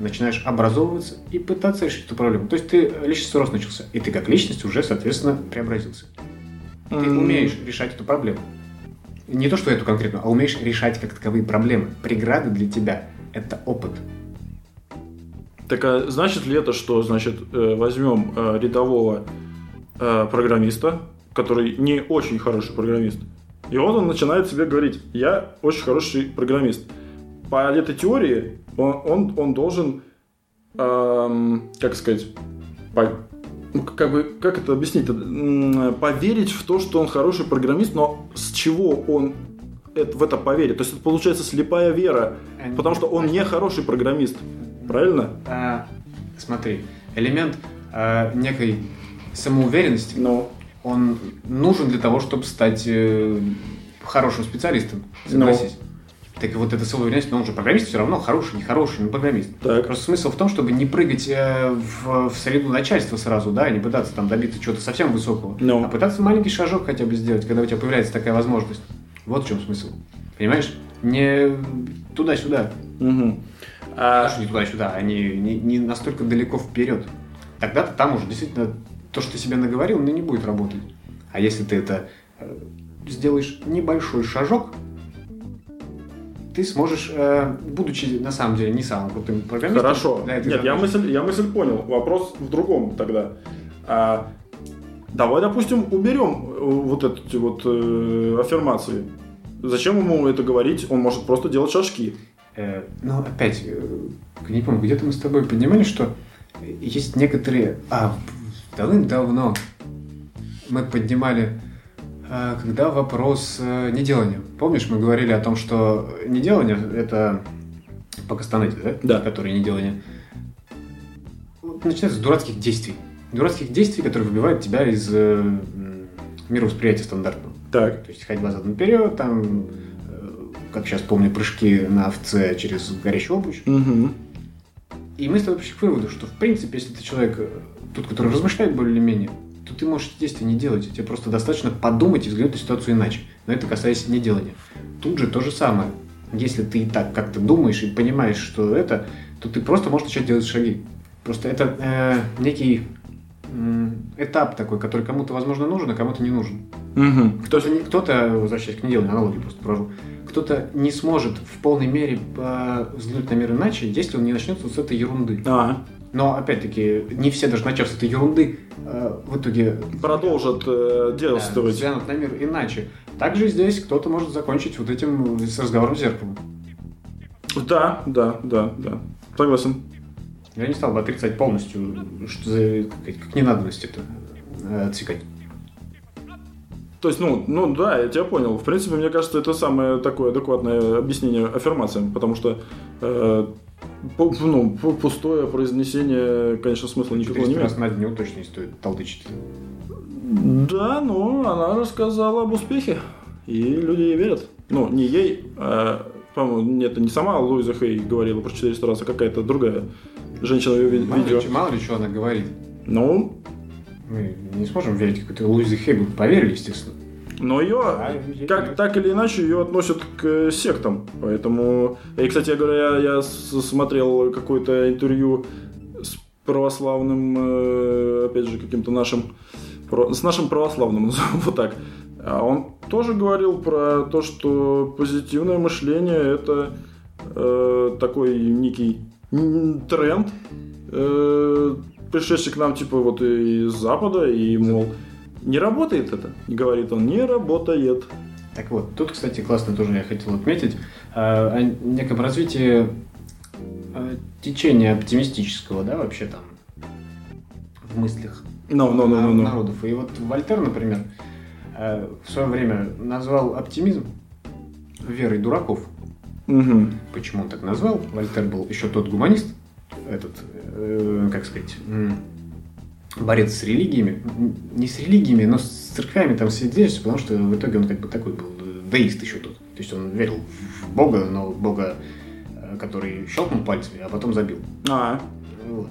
начинаешь образовываться и пытаться решить эту проблему. То есть ты личностный рост начался, и ты как личность уже, соответственно, преобразился. Ты умеешь решать эту проблему. Не то, что эту конкретно, а умеешь решать как таковые проблемы. Преграды для тебя – это опыт. Так а значит ли это, что, значит, э, возьмем э, рядового э, программиста, который не очень хороший программист, и вот он начинает себе говорить, я очень хороший программист. По этой теории он, он, он должен, эм, как сказать, по- ну, как бы, как это объяснить, поверить в то, что он хороший программист, но с чего он это- в это поверит? То есть это получается слепая вера, потому что он не хороший программист. Правильно? А, смотри, элемент а, некой самоуверенности, Ну, он нужен для того, чтобы стать э, хорошим специалистом, согласись. Так и вот эта самоуверенность, но он же программист все равно, хороший, нехороший, но программист. так. Просто смысл в том, чтобы не прыгать э, в, в среду начальства сразу, да, и не пытаться там добиться чего-то совсем высокого, Ну. а пытаться маленький шажок хотя бы сделать, когда у тебя появляется такая возможность. Вот в чем смысл. Понимаешь? Не туда-сюда. Мгм. А, Даже не туда-сюда, а не, не, не настолько далеко вперед. тогда-то там уже действительно то, что ты себе наговорил, ну, не будет работать. А если ты это э, сделаешь небольшой шажок, ты сможешь, э, будучи на самом деле не самым крутым программистом... Хорошо. для этой Нет, я мысль, я мысль понял. Вопрос в другом тогда. А, давай, допустим, уберем э, вот эти вот э, аффирмации. Зачем ему это говорить? Он может просто делать шажки. Э, ну, опять, э, не помню, где-то мы с тобой поднимали, что есть некоторые... А, давным-давно мы поднимали, э, когда вопрос э, неделания. Помнишь, мы говорили о том, что неделание — это по Кастанете, да? Да. Которые неделание. Начинается с дурацких действий. Дурацких действий, которые выбивают тебя из э, мировосприятия стандартного. Так. То есть ходьба задом наперед, там, э, как сейчас помню, прыжки на овце через горящую обуч. Угу. И мы с тобой пришли к выводу, что в принципе, если ты человек, э, тот, который размышляет более-менее, то ты можешь действия не делать. Тебе просто достаточно подумать и взглянуть на ситуацию иначе. Но это касается неделания. Тут же то же самое. Если ты и так как-то думаешь и понимаешь, что это, то ты просто можешь начать делать шаги. Просто это э, некий этап такой, который кому-то, возможно, нужен, а кому-то не нужен. Угу. Кто-то, не- кто-то, возвращаясь к неделанию, аналогию просто провожу, кто-то не сможет в полной мере э, взглянуть на мир иначе, если он не начнет вот с этой ерунды. А, Но, опять-таки, не все, даже начав с этой ерунды, э, в итоге продолжат э, да, действовать. взглянут на мир иначе. Также здесь кто-то может закончить вот этим с разговором с зеркалом. Да, да, да, да. Согласен. Я не стал бы отрицать полностью, что за как, ненадобность это э, отсекать. То есть, ну, ну да, я тебя понял. В принципе, мне кажется, это самое такое адекватное объяснение аффирмациям, потому что э, ну, пу- пустое произнесение, конечно, смысла никакого не 400 имеет. раз на дню точно не стоит толдычить. Да, но она рассказала об успехе, и люди ей верят. Ну, не ей, а, по-моему, нет, это не сама Луиза Хей говорила про 400 раз, а какая-то другая женщина Мало видео. ли, мало ли что она говорит. Ну, Мы не сможем верить какой-то Луизе Хей, бы поверили, естественно. но ее, А, ей как, так или иначе, ее относят к сектам. Поэтому, и, кстати говоря, я, я смотрел какое-то интервью с православным, э, опять же, каким-то нашим, с нашим православным, вот так. А он тоже говорил про то, что позитивное мышление это э, такой некий тренд, э, пришедший к нам типа вот из Запада, и мол, не работает это, говорит он, не работает. Так вот, тут, кстати, классно тоже я хотел отметить э, о неком развитии э, течения оптимистического, да, вообще там в мыслях Ну, ну, ну, ну, ну. народов. И вот Вольтер, например, э, в свое время назвал оптимизм верой дураков. Мгм. Почему он так назвал? Вольтер был еще тот гуманист, этот, э, как сказать, борец с религиями. Не с религиями, но с церквями там свидетельств, потому что в итоге он как бы такой был э, деист еще тот. То есть он верил в Бога, но Бога, э, который щелкнул пальцами, а потом забил. А, Вот.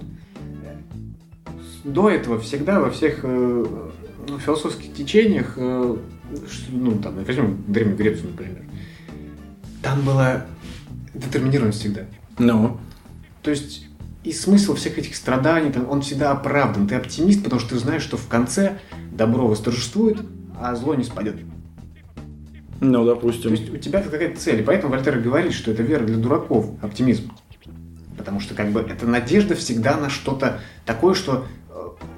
До этого всегда во всех э, философских течениях, э, ну там, возьмем Древнюю Грецию, например, там была детерминированность всегда. ну. То есть и смысл всех этих страданий, там, он всегда оправдан. Ты оптимист, потому что ты знаешь, что в конце добро восторжествует, а зло не спадет. Ну, То допустим. есть у тебя какая-то цель. И поэтому Вольтер говорит, что это вера для дураков, оптимизм. Потому что как бы это надежда всегда на что-то такое, что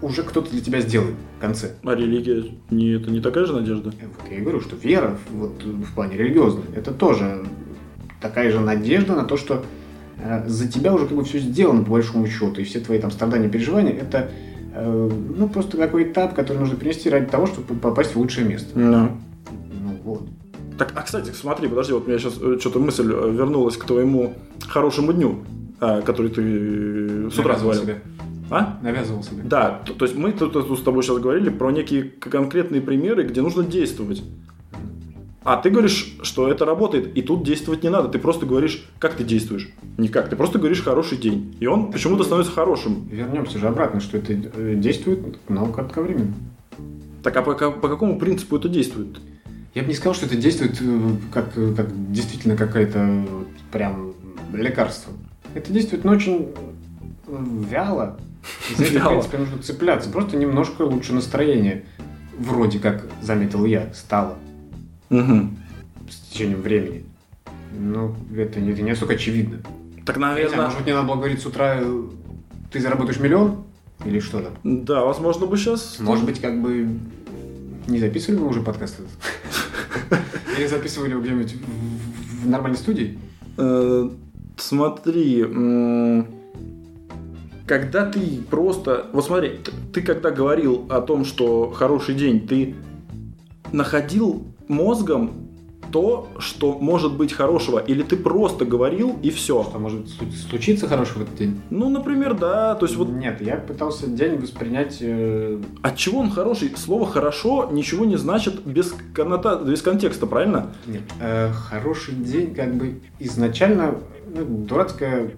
уже кто-то для тебя сделает в конце. А религия не, это не такая же надежда? И Вот я и говорю, что вера вот, в плане религиозной, это тоже такая же надежда на то, что э, за тебя уже как бы все сделано по большому счету, и все твои там страдания, переживания, это э, ну просто такой этап, который нужно принести ради того, чтобы попасть в лучшее место. Ну. Ну вот. Так, а кстати, смотри, подожди, вот у меня сейчас что-то мысль э, вернулась к твоему хорошему дню, который ты э, с утра говорил. А? Навязывал себе. Да, то, то есть мы тут, тут с тобой сейчас говорили про некие конкретные примеры, где нужно действовать. А ты говоришь, что это работает, и тут действовать не надо. Ты просто говоришь, как ты действуешь. Никак. Ты просто говоришь хороший день. И он почему-то становится хорошим. Вернемся же обратно, что это э, действует, но кратковременно. Так а по, по какому принципу это действует? Я бы не сказал, что это действует э, как, э, как действительно какое-то вот прям лекарство. Это действует, но очень э, вяло. За это, в принципе, нужно цепляться. Просто немножко лучше настроение, вроде как, заметил я, стало Мгм. с течением времени. Ну, это, не- это не настолько очевидно. Так, наверное... может быть, мне надо было говорить с утра, ты заработаешь миллион? Или что там? Да, возможно бы сейчас... Может быть, как бы не записывали мы уже подкаст этот? Или записывали где-нибудь в- нормальной студии? Э, смотри, когда ты просто... Вот смотри, ты когда говорил о том, что хороший день, ты находил мозгом то, что может быть хорошего, или ты просто говорил и все. Что может слу- случиться хорошего в этот день? Ну, например, да, то есть вот Нет, я пытался день воспринять... э, от чего он хороший? Слово хорошо ничего не значит без коннота, без контекста, правильно? Нет, э, хороший день как бы изначально дурацкая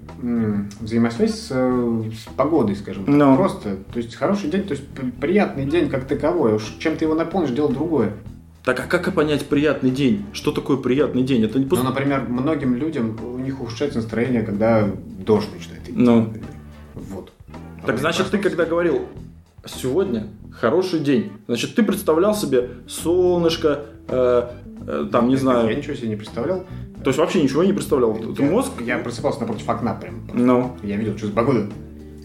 взаимосвязь с, с погодой, скажем так. Ну. Просто. То есть хороший день, то есть приятный день как таковой. Уж чем ты его наполнишь, дело другое. Так, а как понять приятный день? Что такое приятный день? Это не Ну, просто... например, многим людям у них ухудшается настроение, когда дождь начинает идти. Ну. Вот. Так А значит, ты когда говорил сегодня хороший день, значит, ты представлял себе солнышко, э, э, там, не Я- знаю, Я ничего себе не представлял. То есть вообще ничего не представлял. Ты я, мозг? Я просыпался напротив окна прям. Ну, Я видел, что за погода.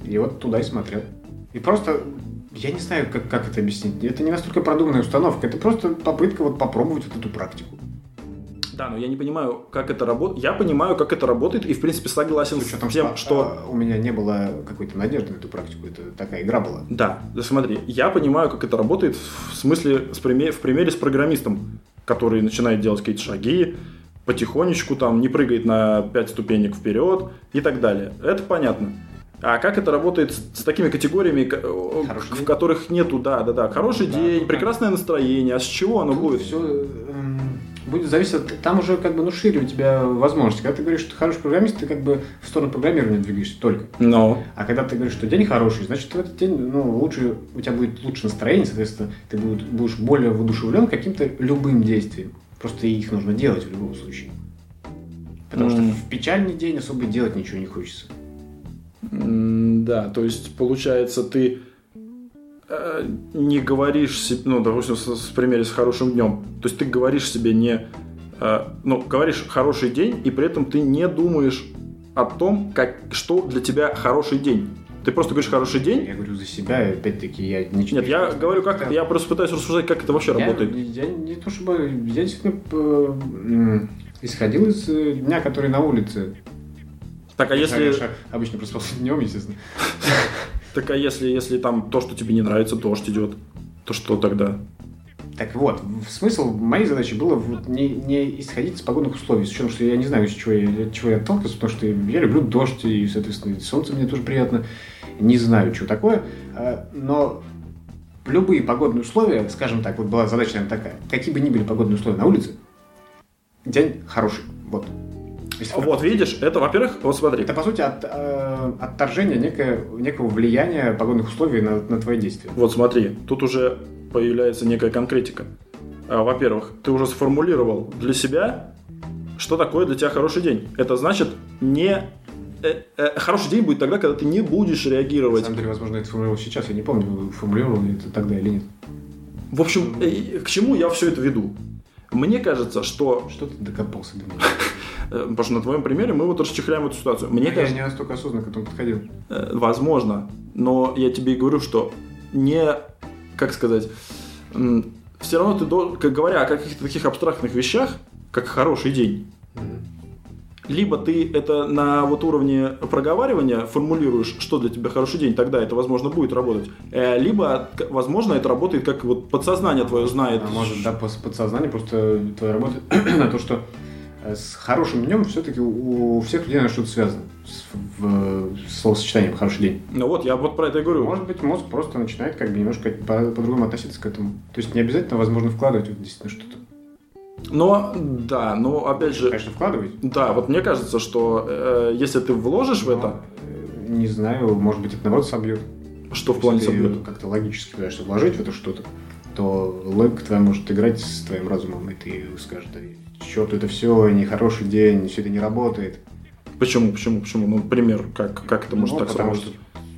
И вот туда и смотрел. И просто, я не знаю, как, как это объяснить. Это не настолько продуманная установка, это просто попытка вот попробовать вот эту практику. да, но я не понимаю, как это работает. Я понимаю, как это работает, и в принципе согласен С учетом, с тем, что, а, у меня не было какой-то надежды на эту практику, это такая игра была. Да, да смотри, я понимаю, как это работает в смысле, с пример- в примере с программистом, который начинает делать какие-то шаги, потихонечку там не прыгает на 5 ступенек вперед и так далее. Это понятно. А как это работает с, с такими категориями, ка- э, Хороший в день. которых нету, да, да, да, хороший Да, день, ну, прекрасное настроение, а с чего оно будет? все будет зависеть от... Там уже как бы, ну, шире у тебя возможности. Когда ты говоришь, что ты хороший программист, ты как бы в сторону программирования двигаешься только. Но, А когда ты говоришь, что день хороший, значит, в этот день, ну, лучше, у тебя будет лучше настроение, соответственно, ты будешь более воодушевлен каким-то любым действием. Просто их нужно делать в любом случае. Потому что М. в печальный день особо делать ничего не хочется. м, да, то есть получается ты э, не говоришь себе, ну, допустим, с, с примере с хорошим днем, то есть ты говоришь себе не, э, ну, говоришь хороший день, и при этом ты не думаешь о том, как, что для тебя хороший день. Ты просто говоришь хороший день. Я говорю за себя, и опять-таки, я ничего Нет, я говорю, как я просто пытаюсь рассуждать, как это вообще я, работает. Я не то чтобы... Я действительно э, исходил из э, дня, который на улице. Так, а если, Я обычно просыпался днем, естественно. так, а если, если там то, что тебе не нравится, дождь идет, то что тогда? Так вот, смысл моей задачи было вот не, не исходить из погодных условий, с учетом, что я не знаю, из чего я, от чего я отталкиваюсь, потому что я люблю дождь, и, соответственно, солнце мне тоже приятно. Не знаю, что такое, а, но любые погодные условия, скажем так, вот была задача, наверное, такая, какие бы ни были погодные условия на улице, день хороший, вот. Вот, видишь, это, во-первых, вот смотри. Это, по сути, от, э, отторжение некое, некого влияния погодных условий на, на твои действия. Вот смотри, тут уже появляется некая конкретика. А, Во-первых, ты уже сформулировал для себя, что такое для тебя хороший день. Это значит не... э, э, хороший день будет тогда, когда ты не будешь На реагировать. самом деле, возможно, это формулировал сейчас, я не помню, формулировал ли это тогда или нет. В общем, э, к чему я все это веду? Мне кажется, что... Что ты докопался до меня? Потому что на твоем примере мы вот расчехляем эту ситуацию. Мне я кажется, не настолько осознанно к этому подходил. Возможно, но я тебе и говорю, что не, как сказать, все равно ты, как говоря о каких-то таких абстрактных вещах, как хороший день, либо ты это на вот уровне проговаривания формулируешь, что для тебя хороший день, тогда это, возможно, будет работать. Э, Либо, возможно, это работает как вот подсознание твое знает. А может, да, подсознание просто твоя работа на то, что с хорошим днем все-таки у всех людей что-то связано с, в, с словосочетанием «хороший день». Ну вот, я вот про это и говорю. Может быть, мозг просто начинает как бы немножко по- по-другому относиться к этому. То есть не обязательно, возможно, вкладывать действительно что-то. Но, да, но опять же, Конечно, вкладывать. да, вот мне кажется, что э, если ты вложишь в это, но, э, Не знаю, может быть, это наоборот собьет. что в плане Если собьет? как-то логически пытаешься вложить в это что-то, то логика твоя может играть с твоим разумом, и ты скажешь, да, черт, это все нехороший день, все это не работает. Почему, почему, почему? Ну, пример, как, как это может Ну, так потому сработать?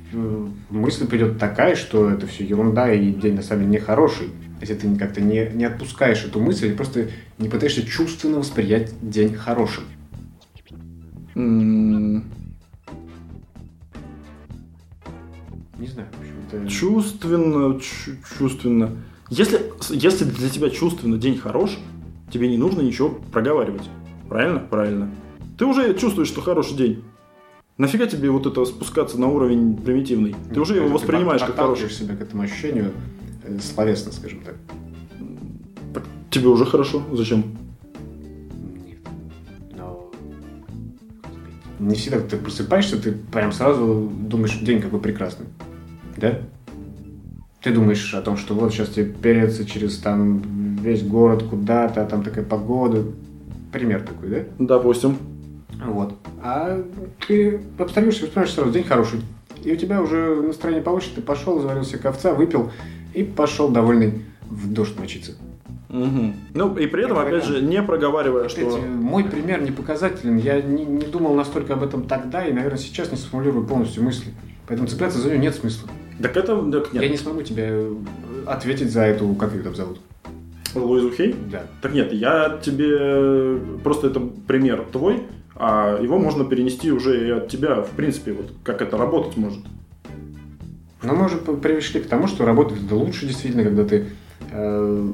что э, мысль придет такая, что это все ерунда и день на самом деле нехороший. Если ты как-то не, не отпускаешь эту мысль, и просто не пытаешься чувственно восприять день хорошим. Не знаю, в общем, это... Чувственно, чу- чувственно. Если, если для тебя чувственно день хорош, тебе не нужно ничего проговаривать. Правильно? Правильно. Ты уже чувствуешь, что хороший день. Нафига тебе вот это спускаться на уровень примитивный? Ты уже его Ты воспринимаешь как хороший. себя к этому ощущению э, словесно, скажем так. Так тебе уже хорошо. Зачем? Нет. Но... Не всегда ты просыпаешься, ты прям сразу думаешь, день какой прекрасный. Да? Ты думаешь о том, что вот сейчас тебе переться через там весь город куда-то, там такая погода. Пример такой, да? Допустим. Вот. А ты обстоишься, вспоминаешь сразу, день хороший. И у тебя уже настроение повыше, ты пошел, заварил себе ковца, выпил и пошел довольный в дождь мочиться. Мгм. Ну, и при этом, Это опять же, не проговаривая, что... Мой пример не показателен. Я не, не думал настолько об этом тогда и, наверное, сейчас не сформулирую полностью мысли. Поэтому цепляться за нее нет смысла. Так это... Так Я нет. не смогу тебе ответить за эту, как ее там зовут. Луизу Хей? Да. Так нет, я тебе... Просто это пример твой, а его можно перенести уже и от тебя, в принципе, вот как это работать может. Но мы уже п- пришли к тому, что работает это лучше действительно, когда ты э,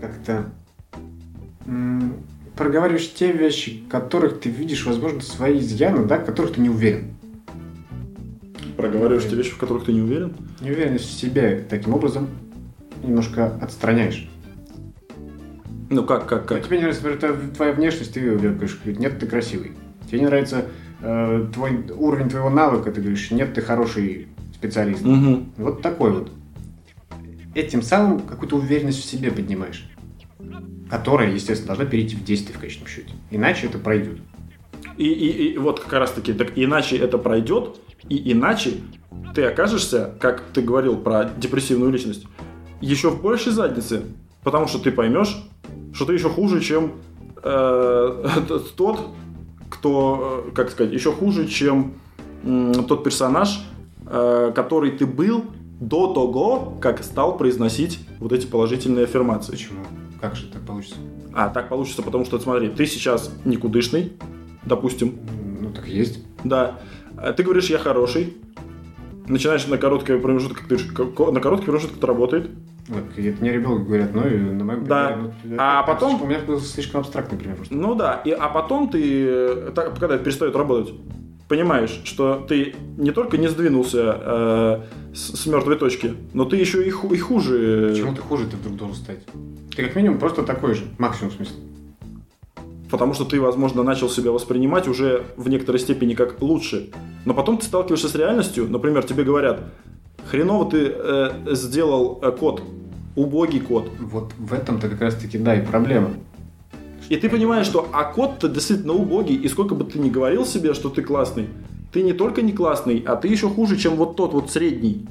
как-то м, проговариваешь те вещи, которых ты видишь, возможно, свои изъяны, да, в которых ты не уверен. Проговариваешь те вещи, в которых ты не уверен. Неуверенность в себе таким образом немножко отстраняешь. Ну как, как, А как? тебе не нравится, твоя внешность, ты ее говоришь, говорит, нет, ты красивый. Тебе не нравится э, твой уровень твоего навыка, ты говоришь, нет, ты хороший специалист. Мгм. Вот такой вот. Этим самым какую-то уверенность в себе поднимаешь. Которая, естественно, должна перейти в действие в конечном счете. Иначе это пройдет. И, и, и вот как раз таки, так иначе это пройдет, и иначе ты окажешься, как ты говорил про депрессивную личность, еще в большей заднице, потому что ты поймешь, что ты еще хуже, чем э, тот, кто, э, как сказать, еще хуже, чем м, тот персонаж, э, который ты был до того, как стал произносить вот эти положительные аффирмации. Почему? Как же так получится? А так получится, потому что, смотри, ты сейчас никудышный, допустим, Ну, так есть. да. Ты говоришь, я хороший. Начинаешь на короткий промежуток, ты на короткий промежуток это работает. Вот, мне ребенок говорят, ну, на моем Да. примере, ну, А это- потом- У меня был слишком абстрактный пример. просто. Ну да, и, а потом ты, э, так, когда это перестает работать, понимаешь, что ты не только не сдвинулся э, с, с мертвой точки, но ты еще и, ху- и хуже. Почему ты хуже ты вдруг должен стать? Ты как минимум просто такой же. Максимум в смысле. Потому что ты, возможно, начал себя воспринимать уже в некоторой степени как лучше. Но потом ты сталкиваешься с реальностью, например, тебе говорят, хреново ты э, сделал э, код, убогий код. Вот в этом-то как раз-таки, да, и проблема. И ты понимаешь, что а код-то действительно убогий, и сколько бы ты ни говорил себе, что ты классный, ты не только не классный, а ты еще хуже, чем вот тот вот средний.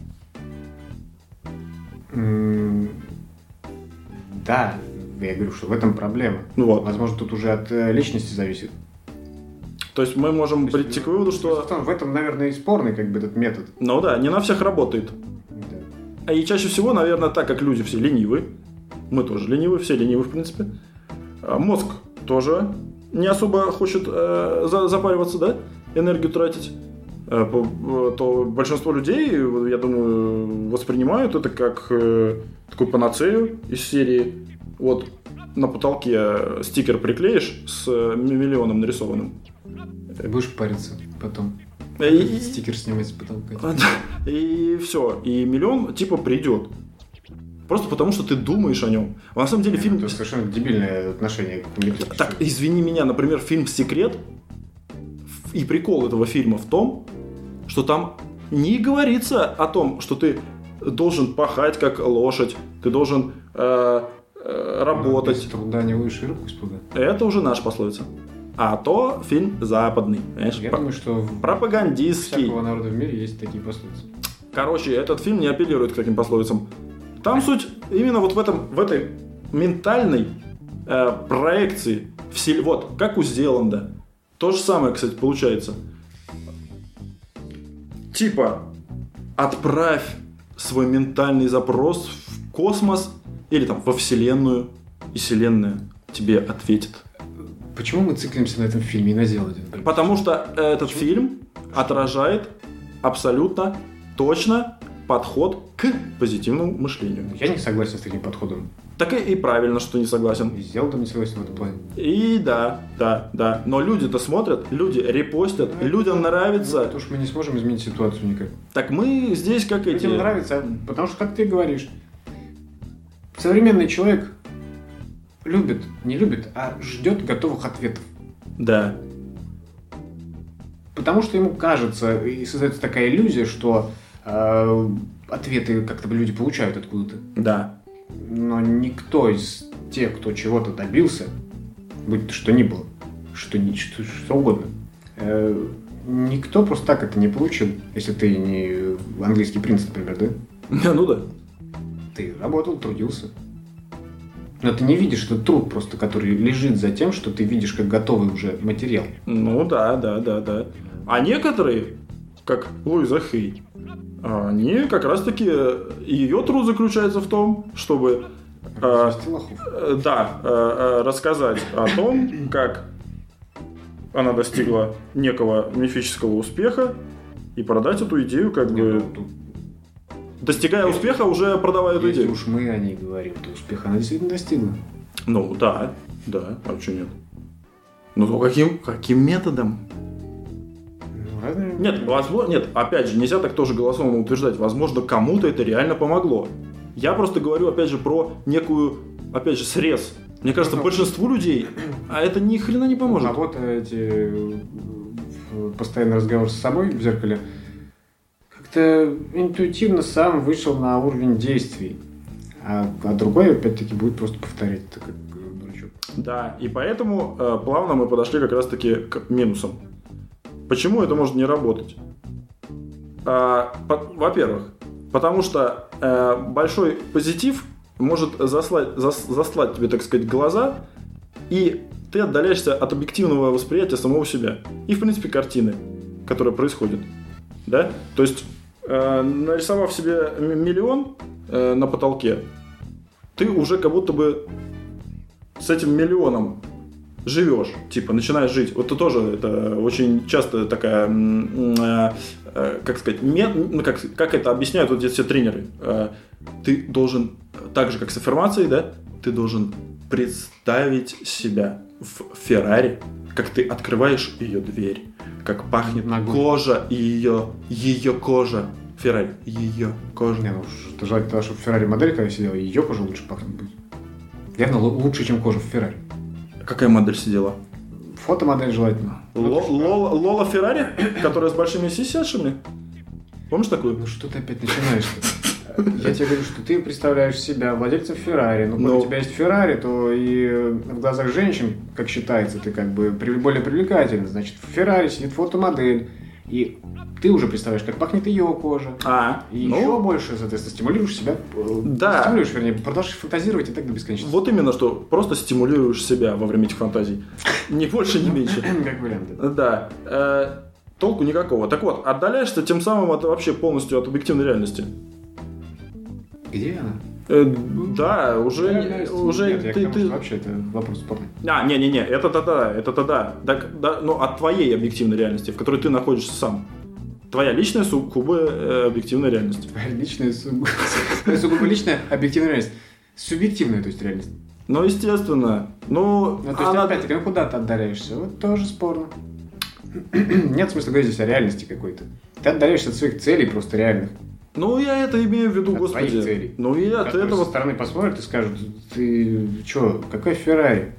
Да, я говорю, что в этом проблема. Ну вот. Возможно, тут уже от э, личности зависит. То есть мы можем То есть, прийти к выводу, что, в этом, наверное, и спорный как бы этот метод. ну да, не на всех работает. Да. А и чаще всего, наверное, так как люди все ленивы, мы тоже ленивы, все ленивы, в принципе, а мозг тоже не особо хочет э, за- запариваться, да, энергию тратить, э, то большинство людей, я думаю, воспринимают это как э, такую панацею из серии вот на потолке стикер приклеишь с э, миллионом нарисованным. Будешь париться потом. И- Стикер снимать с потолка. И все. И миллион типа придет. Просто потому, что ты думаешь о нем. А на самом деле фильм... Это совершенно дебильное отношение к методике. Так, извини меня, например, фильм «Секрет» и прикол этого фильма в том, что там не говорится о том, что ты должен пахать как лошадь, ты должен э, э, работать. Без труда не выше руку испуга. Это уже наша пословица. А то фильм западный, понимаешь? Я Про- думаю, что пропагандистский. всякого народа в мире есть такие пословицы. Короче, этот фильм не апеллирует к таким пословицам. Там суть именно вот в этом, в этой ментальной э, проекции. Все, вот, как у Зеланда. То же самое, кстати, получается. Типа, отправь свой ментальный запрос в космос или там во Вселенную, и Вселенная тебе ответит. Почему мы циклимся на этом фильме и на Зелоде? Потому что этот фильм отражает абсолютно точно подход к позитивному мышлению. Я не согласен с таким подходом. Так и, и правильно, что не согласен. И сделал там не согласен в этом плане. И да, да, да. Но люди-то смотрят, люди репостят, людям нравится. Потому что мы не сможем изменить ситуацию никак. Так мы здесь как эти... Людям нравится, потому что, как ты говоришь, современный человек любит, не любит, а ждет готовых ответов. Да. Потому что ему кажется, и создается такая иллюзия, что э, ответы как-то люди получают откуда-то. Да. Но никто из тех, кто чего-то добился, будь то что ни было, что, ни, что, что угодно, э, никто просто так это не получил, если ты не английский принц, например, да? Ну да. Ты работал, трудился. Но ты не видишь этот труд просто, который лежит за тем, что ты видишь как готовый уже материал. Ну да, да, да, да. А некоторые, как Луиза Хей, они как раз-таки, ее труд заключается в том, чтобы э, э, да, э, э, рассказать о том, как она достигла некого мифического успеха и продать эту идею как бы... Ну, Достигая успеха, уже продавая эту Если идею. уж мы о ней говорим, то успеха она действительно достигла. Ну да, да, а что нет? Ну то каким, каким методом? Ну, разные- Нет, возможно, нет, опять же, нельзя так тоже голословно утверждать. Возможно, кому-то это реально помогло. Я просто говорю, опять же, про некую, опять же, срез. Мне кажется, Ну, большинству людей, а это ни хрена не поможет. кого-то эти э, постоянный разговор с собой в зеркале как-то интуитивно сам вышел на уровень действий. А, а другой, опять-таки, будет просто повторять это как э, дурачок. Да, и поэтому э, плавно мы подошли как раз-таки к минусам. Почему это может не работать? А, по- во-первых, потому что э, большой позитив может заслать, зас- заслать тебе, так сказать, глаза, и ты отдаляешься от объективного восприятия самого себя. И, в принципе, картины, которая происходит. Да? То есть, нарисовав себе миллион э, на потолке, ты уже как будто бы с этим миллионом живешь, типа, начинаешь жить. Вот это тоже, это очень часто такая, э, э, как сказать, ме- ну, как, как это объясняют вот эти все тренеры. Э, Ты должен, так же, как с аффирмацией, да, ты должен представить себя в Феррари, как ты открываешь ее дверь, как пахнет Ногой. кожа и ее, ее кожа. Феррари, ее кожа. Не, ну что желательно, того, чтобы в Феррари модель, когда сидела, ее кожа лучше пахнет будет. Явно лу- лучше, чем кожа в Феррари. Какая модель сидела? Фотомодель желательно. Ло- Лола, Лола Феррари, которая с большими сисяшами? Помнишь такую? Ну что ты опять начинаешь-то? Я тебе говорю, что ты представляешь себя владельцем Феррари. Но когда Ну. у тебя есть Феррари, то и в глазах женщин, как считается, ты как бы более привлекательный. Значит, в Феррари сидит фотомодель. И ты уже представляешь, как пахнет ее кожа. А, И ну, еще больше, соответственно, стимулируешь себя. э, Да. Стимулируешь, вернее, продолжаешь фантазировать и так до бесконечности. вот именно что, просто стимулируешь себя во время этих фантазий. Ни больше, ни меньше. Как вариант. да. Да. э, толку никакого. Так вот, отдаляешься тем самым от, вообще полностью от объективной реальности. Где она? Э, да, уже, Реальность? уже Нет, я ты, тому, ты- вообще это вопрос спорный. А, не-не-не, это-то да, это-то да. Так, да. Ну, от твоей объективной реальности, в которой ты находишься сам. Твоя личная сугубо э, объективная реальность. Твоя личная, сугубо, сугубо личная объективная реальность. Субъективная, то есть реальность. Ну, естественно. Ну, Ну, то есть, она- опять-таки, ну куда ты отдаляешься? Вот тоже спорно. Нет смысла говорить здесь о реальности какой-то. Ты отдаляешься от своих целей просто реальных. Ну, я это имею в виду, От господи. твоих целей. Ну, и от которые этого... со стороны посмотрят и скажут, ты чё, какой Феррари?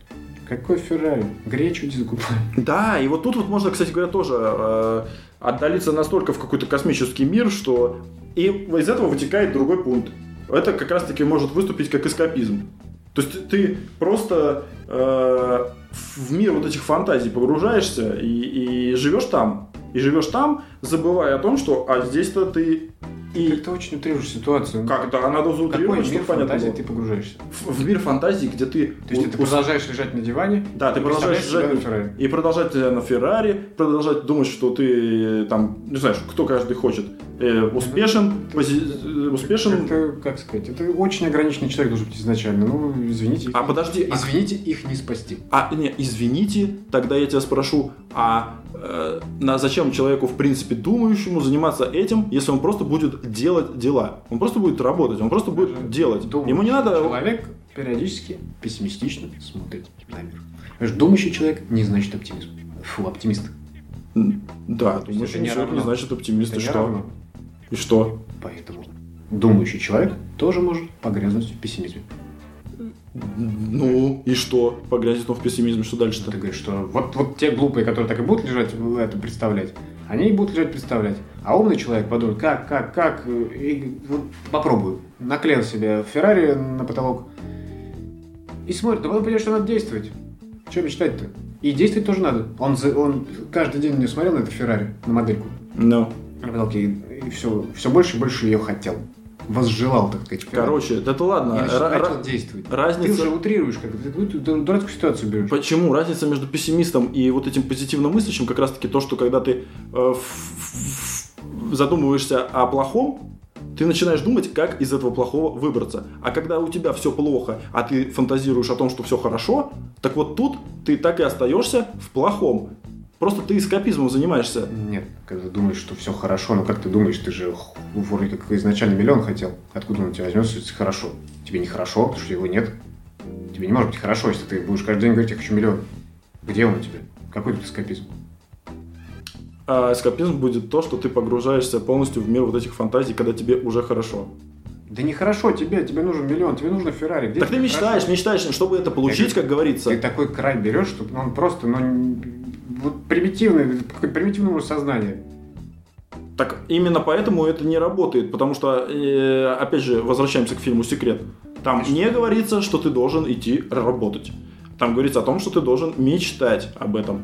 Какой Феррари? Гречу иди закупай. Да, и вот тут вот можно, кстати говоря, тоже э, отдалиться настолько в какой-то космический мир, что и из этого вытекает другой пункт. Это как раз-таки может выступить как эскапизм. То есть ты просто э, в мир вот этих фантазий погружаешься и, и живешь там. И живешь там, забывая о том, что а здесь-то ты И Как-то очень утрируешь ситуацию. как-то а надо заутрировать, чтобы понятно фантазии было. ты погружаешься? В, в мир фантазии, где ты... То есть у- ты у- продолжаешь лежать на диване, Да, ты продолжаешь лежать на Феррари. и продолжать э, на Феррари, продолжать думать, что ты э, там, не знаю, кто каждый хочет, э, успешен, пози- э, успешен. Как-то, как сказать, это очень ограниченный человек должен быть изначально. Ну, извините. А подожди, а- Извините, их не спасти. А, не, извините, тогда я тебя спрошу, а э, на, зачем человеку, в принципе, думающему заниматься этим, если он просто будет делать дела? Он просто будет работать, он просто будет делать. Думающий Ему не надо... Человек периодически пессимистично смотрит на мир. Знаешь, думающий человек не значит оптимизм. Фу, оптимист. Да, думающий это не человек не равно. значит оптимист, и Это не что? равно. И что? Поэтому думающий человек тоже может погрязнуть в пессимизме. Ну, и что? Погрязнет он в пессимизме, что дальше-то? ты говоришь, что вот, вот те глупые, которые так и будут лежать, это представлять, они будут лежать представлять. А умный человек подумает, как, как, как, и вот попробую. Наклеил себе Феррари на потолок и смотрит, а потом понимаешь, что надо действовать. Что мечтать-то? И действовать тоже надо. Он, он каждый день не смотрел на это Феррари, на модельку Ну, на потолке, и, и все, все больше и больше ее хотел. Возжелал, так сказать. Короче, это ладно. И Ра- начал ра- действовать. разница- Ты уже утрируешь, как ты какую-то дурацкую ситуацию берешь. Почему? Разница между пессимистом и вот этим позитивно мыслящим как раз-таки то, что когда ты э, задумываешься о плохом, ты начинаешь думать, как из этого плохого выбраться. А когда у тебя все плохо, а ты фантазируешь о том, что все хорошо, так вот тут ты так и остаешься в плохом. Просто ты эскапизмом занимаешься. Нет, когда думаешь, что все хорошо, но как ты думаешь, ты же х- вроде как изначально миллион хотел. Откуда он у тебя возьмется, если хорошо? Тебе не хорошо, потому что его нет. Тебе не может быть хорошо, если ты будешь каждый день говорить, я хочу миллион. Где он у тебя? Какой тут эскапизм? А эскапизм будет то, что ты погружаешься полностью в мир вот этих фантазий, когда тебе уже хорошо. Да нехорошо тебе, тебе нужен миллион, тебе нужно Феррари. Где так ты мечтаешь, хорошо? мечтаешь, чтобы это получить, как говорится. Ты такой край берешь, чтобы он просто, ну, вот примитивное уже сознание. Так именно поэтому это не работает, потому что, э, опять же, возвращаемся к фильму «Секрет». Там не говорится, что ты должен идти работать. Там говорится о том, что ты должен мечтать об этом.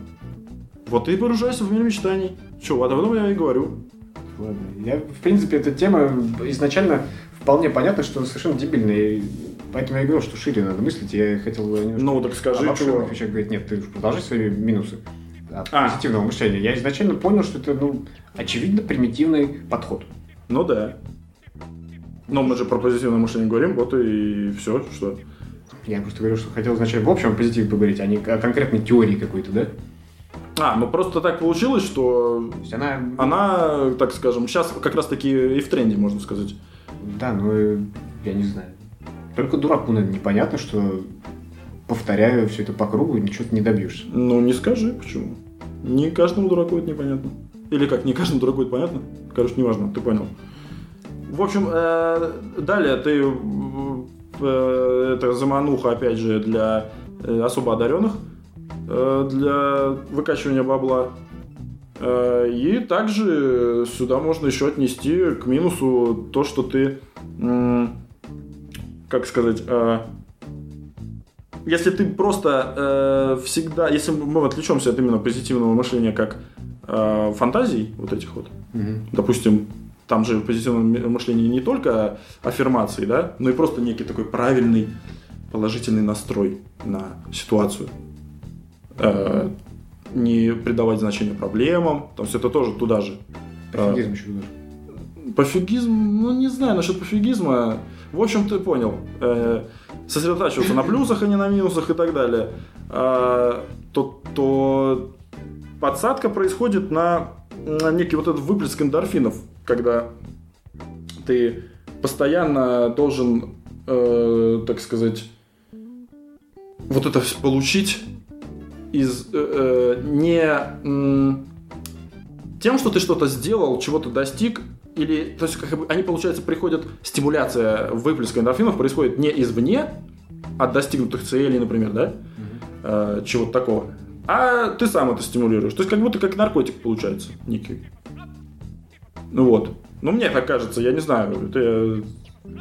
Вот ты погружаешься в мир мечтаний. Че, об этом я и говорю. Ладно. Я, в принципе, эта тема изначально вполне понятно, что совершенно дебильная. Поэтому я и говорил, что шире надо мыслить. Я хотел немножко Ну, так скажи, обобщенных чего. вещах говорить. Нет, ты продолжи свои минусы а, А. позитивного мышления. Я изначально понял, что это, ну, очевидно, примитивный подход. Ну да. Но мы же про позитивное мышление говорим, вот и все, что. Я просто говорю, что хотел изначально в общем о позитиве поговорить, а не о конкретной теории какой-то, да? А, ну просто так получилось, что она... она, так скажем, сейчас как раз таки и в тренде, можно сказать. Да, ну, э, я не знаю. Только дураку, наверное, непонятно, что повторяю все это по кругу, ничего ты не добьешься. Ну, не скажи, почему. Не каждому дураку это непонятно. Или как, не каждому дураку это понятно? Короче, неважно, ты понял. В общем, э, далее ты... э, это замануха, опять же, для э, особо одаренных, для выкачивания бабла. И также сюда можно еще отнести к минусу то, что ты, как сказать, если ты просто э, всегда, если мы отвлечемся от именно позитивного мышления как э, фантазий вот этих вот, допустим, там же в позитивном мышлении не только аффирмации, да, но и просто некий такой правильный положительный настрой на ситуацию. Э, не придавать значения проблемам, там все это тоже туда же. Пофигизм еще туда. Пофигизм, ну не знаю насчет пофигизма. В общем, ты понял. Э, сосредотачиваться на плюсах, а не на минусах и так далее. А, то, то подсадка происходит на, некий вот этот выплеск эндорфинов, когда ты постоянно должен, э, так сказать, вот это получить из э, не тем, что ты что-то сделал, чего-то достиг, или, то есть, как бы, они, получается, приходят, стимуляция выплеска эндорфинов происходит не извне, от достигнутых целей, например, да, э, чего-то такого, а ты сам это стимулируешь. То есть, как будто как наркотик получается некий. Ну вот. Ну, мне так кажется, я не знаю, это я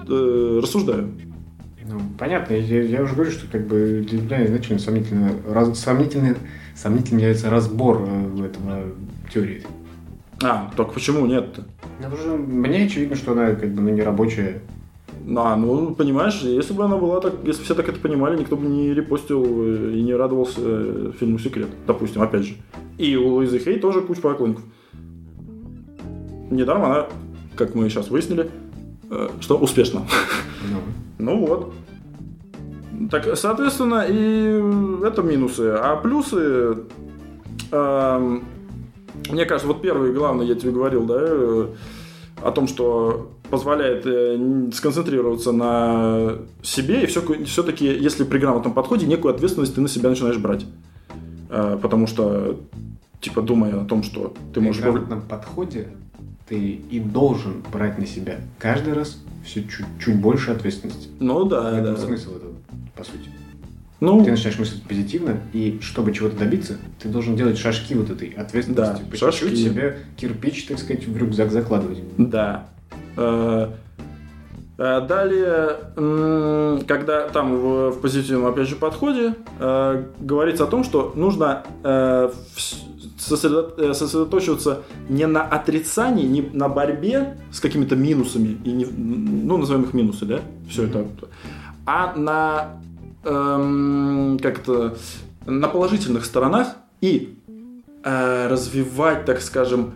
э, рассуждаю. Ну, понятно, я, я уже говорю, что как бы для меня изначально сомнительно, раз, сомнительный, сомнительным является разбор э, этого теории. А, только почему нет-то? Ну, что мне очевидно, что она как бы ну, не рабочая. А, ну, понимаешь, если бы она была так, если все так это понимали, никто бы не репостил э, и не радовался э, фильму «Секрет», допустим, опять же. И у Луизы Хей тоже куча поклонников. Недаром она, как мы сейчас выяснили, э, что успешно. Ну. Ну вот. Так, соответственно, и это минусы. А плюсы, эм, мне кажется, вот первый, главный, я тебе говорил, да, э, о том, что позволяет э, сконцентрироваться на себе, и все, все-таки, если при грамотном подходе, некую ответственность ты на себя начинаешь брать. Э, потому что, типа, думая о том, что ты При можешь... повли- грамотном подходе ты и должен брать на себя каждый раз все чуть-чуть больше ответственности. Ну да, В этом да. смысл этого, по сути. Ну, Ты начинаешь мыслить позитивно, и чтобы чего-то добиться, ты должен делать шажки вот этой ответственности. Да, По шажки. чуть-чуть себе кирпич, так сказать, в рюкзак закладывать. Да. Э, э, Далее, когда там в, в позитивном, опять же, подходе э, говорится о том, что нужно э, сосредо- сосредоточиваться не на отрицании, не на борьбе с какими-то минусами, и не, ну, назовем их минусы, да, все это, а на эм, как-то на положительных сторонах и э, развивать, так скажем,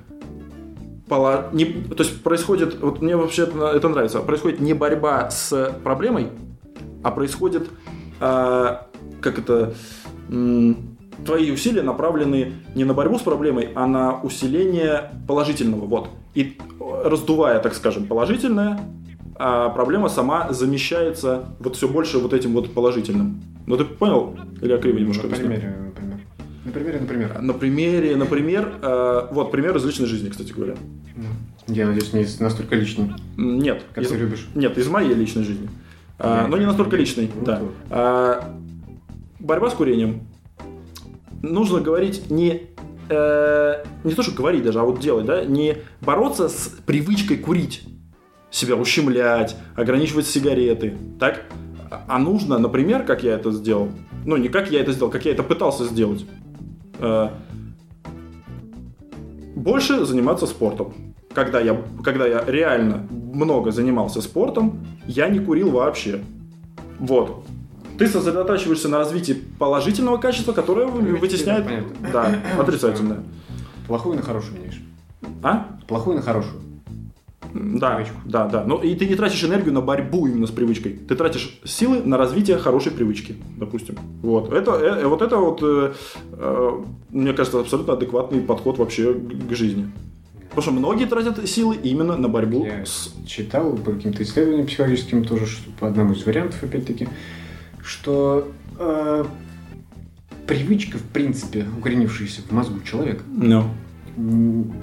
пола- не, то есть происходит, вот мне вообще это, нравится, происходит не борьба с проблемой, а происходит, э, как это, м, твои усилия направлены не на борьбу с проблемой, а на усиление положительного, вот. И э, раздувая, так скажем, положительное, а проблема сама замещается вот все больше вот этим вот положительным. Ну ты понял? Или я криво немножко на объяснил? примере, например. На примере, например. На примере, например, э, вот пример из личной жизни, кстати говоря. Я надеюсь, не настолько личный, Нет, как из- ты любишь. нет, из моей личной жизни. А, Я но не как настолько личной, Ну, да. А, борьба с курением. Нужно говорить не э, не то, что говорить даже, а вот делать, да, не бороться с привычкой курить, себя ущемлять, ограничивать сигареты, так? А нужно, например, как я это сделал, ну не как я это сделал, как я это пытался сделать, э, больше заниматься спортом. Когда я, когда я реально много занимался спортом, я не курил вообще. Вот. Ты сосредотачиваешься на развитии положительного качества, которое вытесняет да, отрицательное. Плохую на хорошую меняешь. А? Плохую на хорошую. Да, Привычку. да, да. Ну и ты не тратишь энергию на борьбу именно с привычкой. Ты тратишь силы на развитие хорошей привычки, допустим. Вот. Это, э, вот это вот, э, э, мне кажется, абсолютно адекватный подход вообще к жизни. Потому что многие тратят силы именно на борьбу Я с... читал по каким-то исследованиям психологическим тоже, что по одному из вариантов, опять-таки, что э, привычка, в принципе, укоренившаяся в мозгу человека, Ну. м,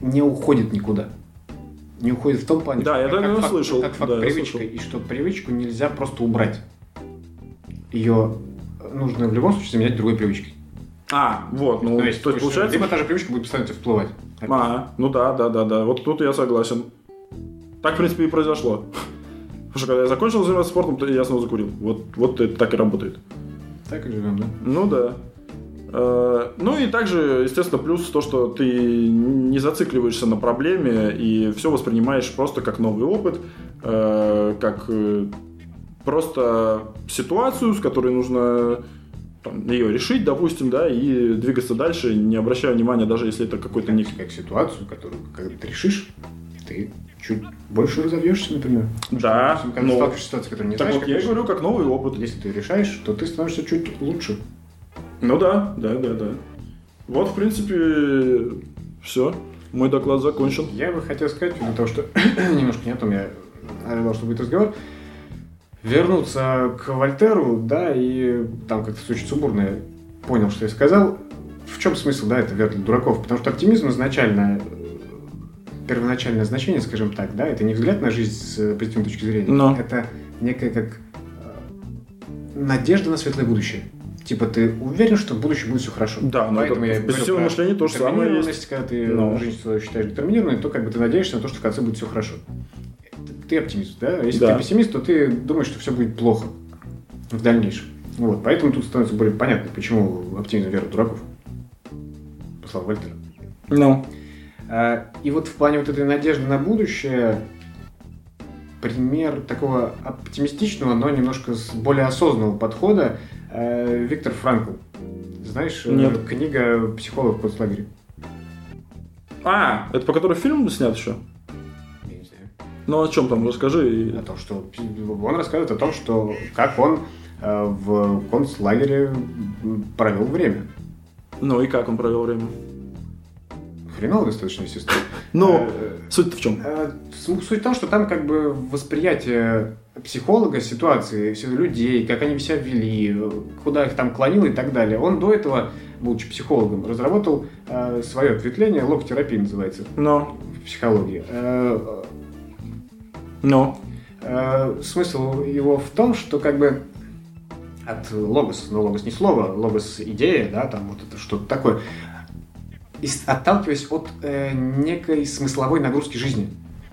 не уходит никуда. Не уходит в том плане, Да, что я как это факт- слышал, как факт да, привычка, и что привычку нельзя просто убрать. Ее нужно в любом случае заменять другой привычкой. А, вот, ну, То есть, то есть получается... либо та же привычка будет постоянно тебе всплывать. А, ну да, да, да, да. Вот тут я согласен. Так, в принципе, и произошло. Потому что когда я закончил заниматься спортом, то я снова закурил. Вот, вот это так и работает. Так и живем, да? Ну да. Э, Ну и также, естественно, плюс то, что ты не зацикливаешься на проблеме и все воспринимаешь просто как новый опыт, э, как э, просто ситуацию, с которой нужно там, ее решить, допустим, да, и двигаться дальше, не обращая внимания, даже если это какой-то не... Как, ситуацию, которую, когда ты решишь, ты чуть больше разовьешься, например. Да, Когда но- ты сталкиваешься с ситуацией, которую не Так знаешь, вот, я решить. говорю, как новый опыт. Если ты решаешь, то ты становишься чуть лучше. Ну да, да, да, да. Вот, в принципе, все. Мой доклад закончен. Я бы хотел сказать, для того, что немножко не о том я ожидал, что будет разговор, вернуться к Вольтеру, да, и там как-то очень сумбурно я понял, что я сказал. В чем смысл, да, это вера для дураков? Потому что оптимизм изначально, первоначальное значение, скажем так, да, это не взгляд на жизнь с э, позитивной точки зрения, Но. это некая как э, надежда на светлое будущее. Типа ты уверен, что в будущем будет все хорошо. Да, но Поэтому это я про мышлении то же самое есть. Когда ты Ну. жизнь свою считаешь детерминированной, то как бы ты надеешься на то, что в конце будет все хорошо. Ты оптимист, да? Если Да. ты пессимист, то ты думаешь, что все будет плохо в дальнейшем. Вот, поэтому тут становится более понятно, почему оптимизм вера дураков. По словам Вольтера. Ну. А, И вот в плане вот этой надежды на будущее пример такого оптимистичного, но немножко с более осознанного подхода Виктор Франкл. Знаешь, э, Нет. книга «Психолог в концлагере». А, это по которой фильм снят еще? Я не знаю. Ну, о чем там, расскажи. О том, что он рассказывает о том, что как он э, в концлагере провел время. Ну, и как он провел время? Хреново достаточно, естественно. Ну, Э, суть в чем? Э, Суть в том, что там как бы восприятие психолога ситуации, людей, как они себя вели, куда их там клонило и так далее. Он до этого, будучи психологом, разработал э, свое ответвление, логотерапия называется Ну, в психологии. Э, ну, э, смысл его в том, что как бы от логос, ну логос не слово, логос идея, да, там вот это что-то такое, и отталкиваясь от э, некой смысловой нагрузки жизни.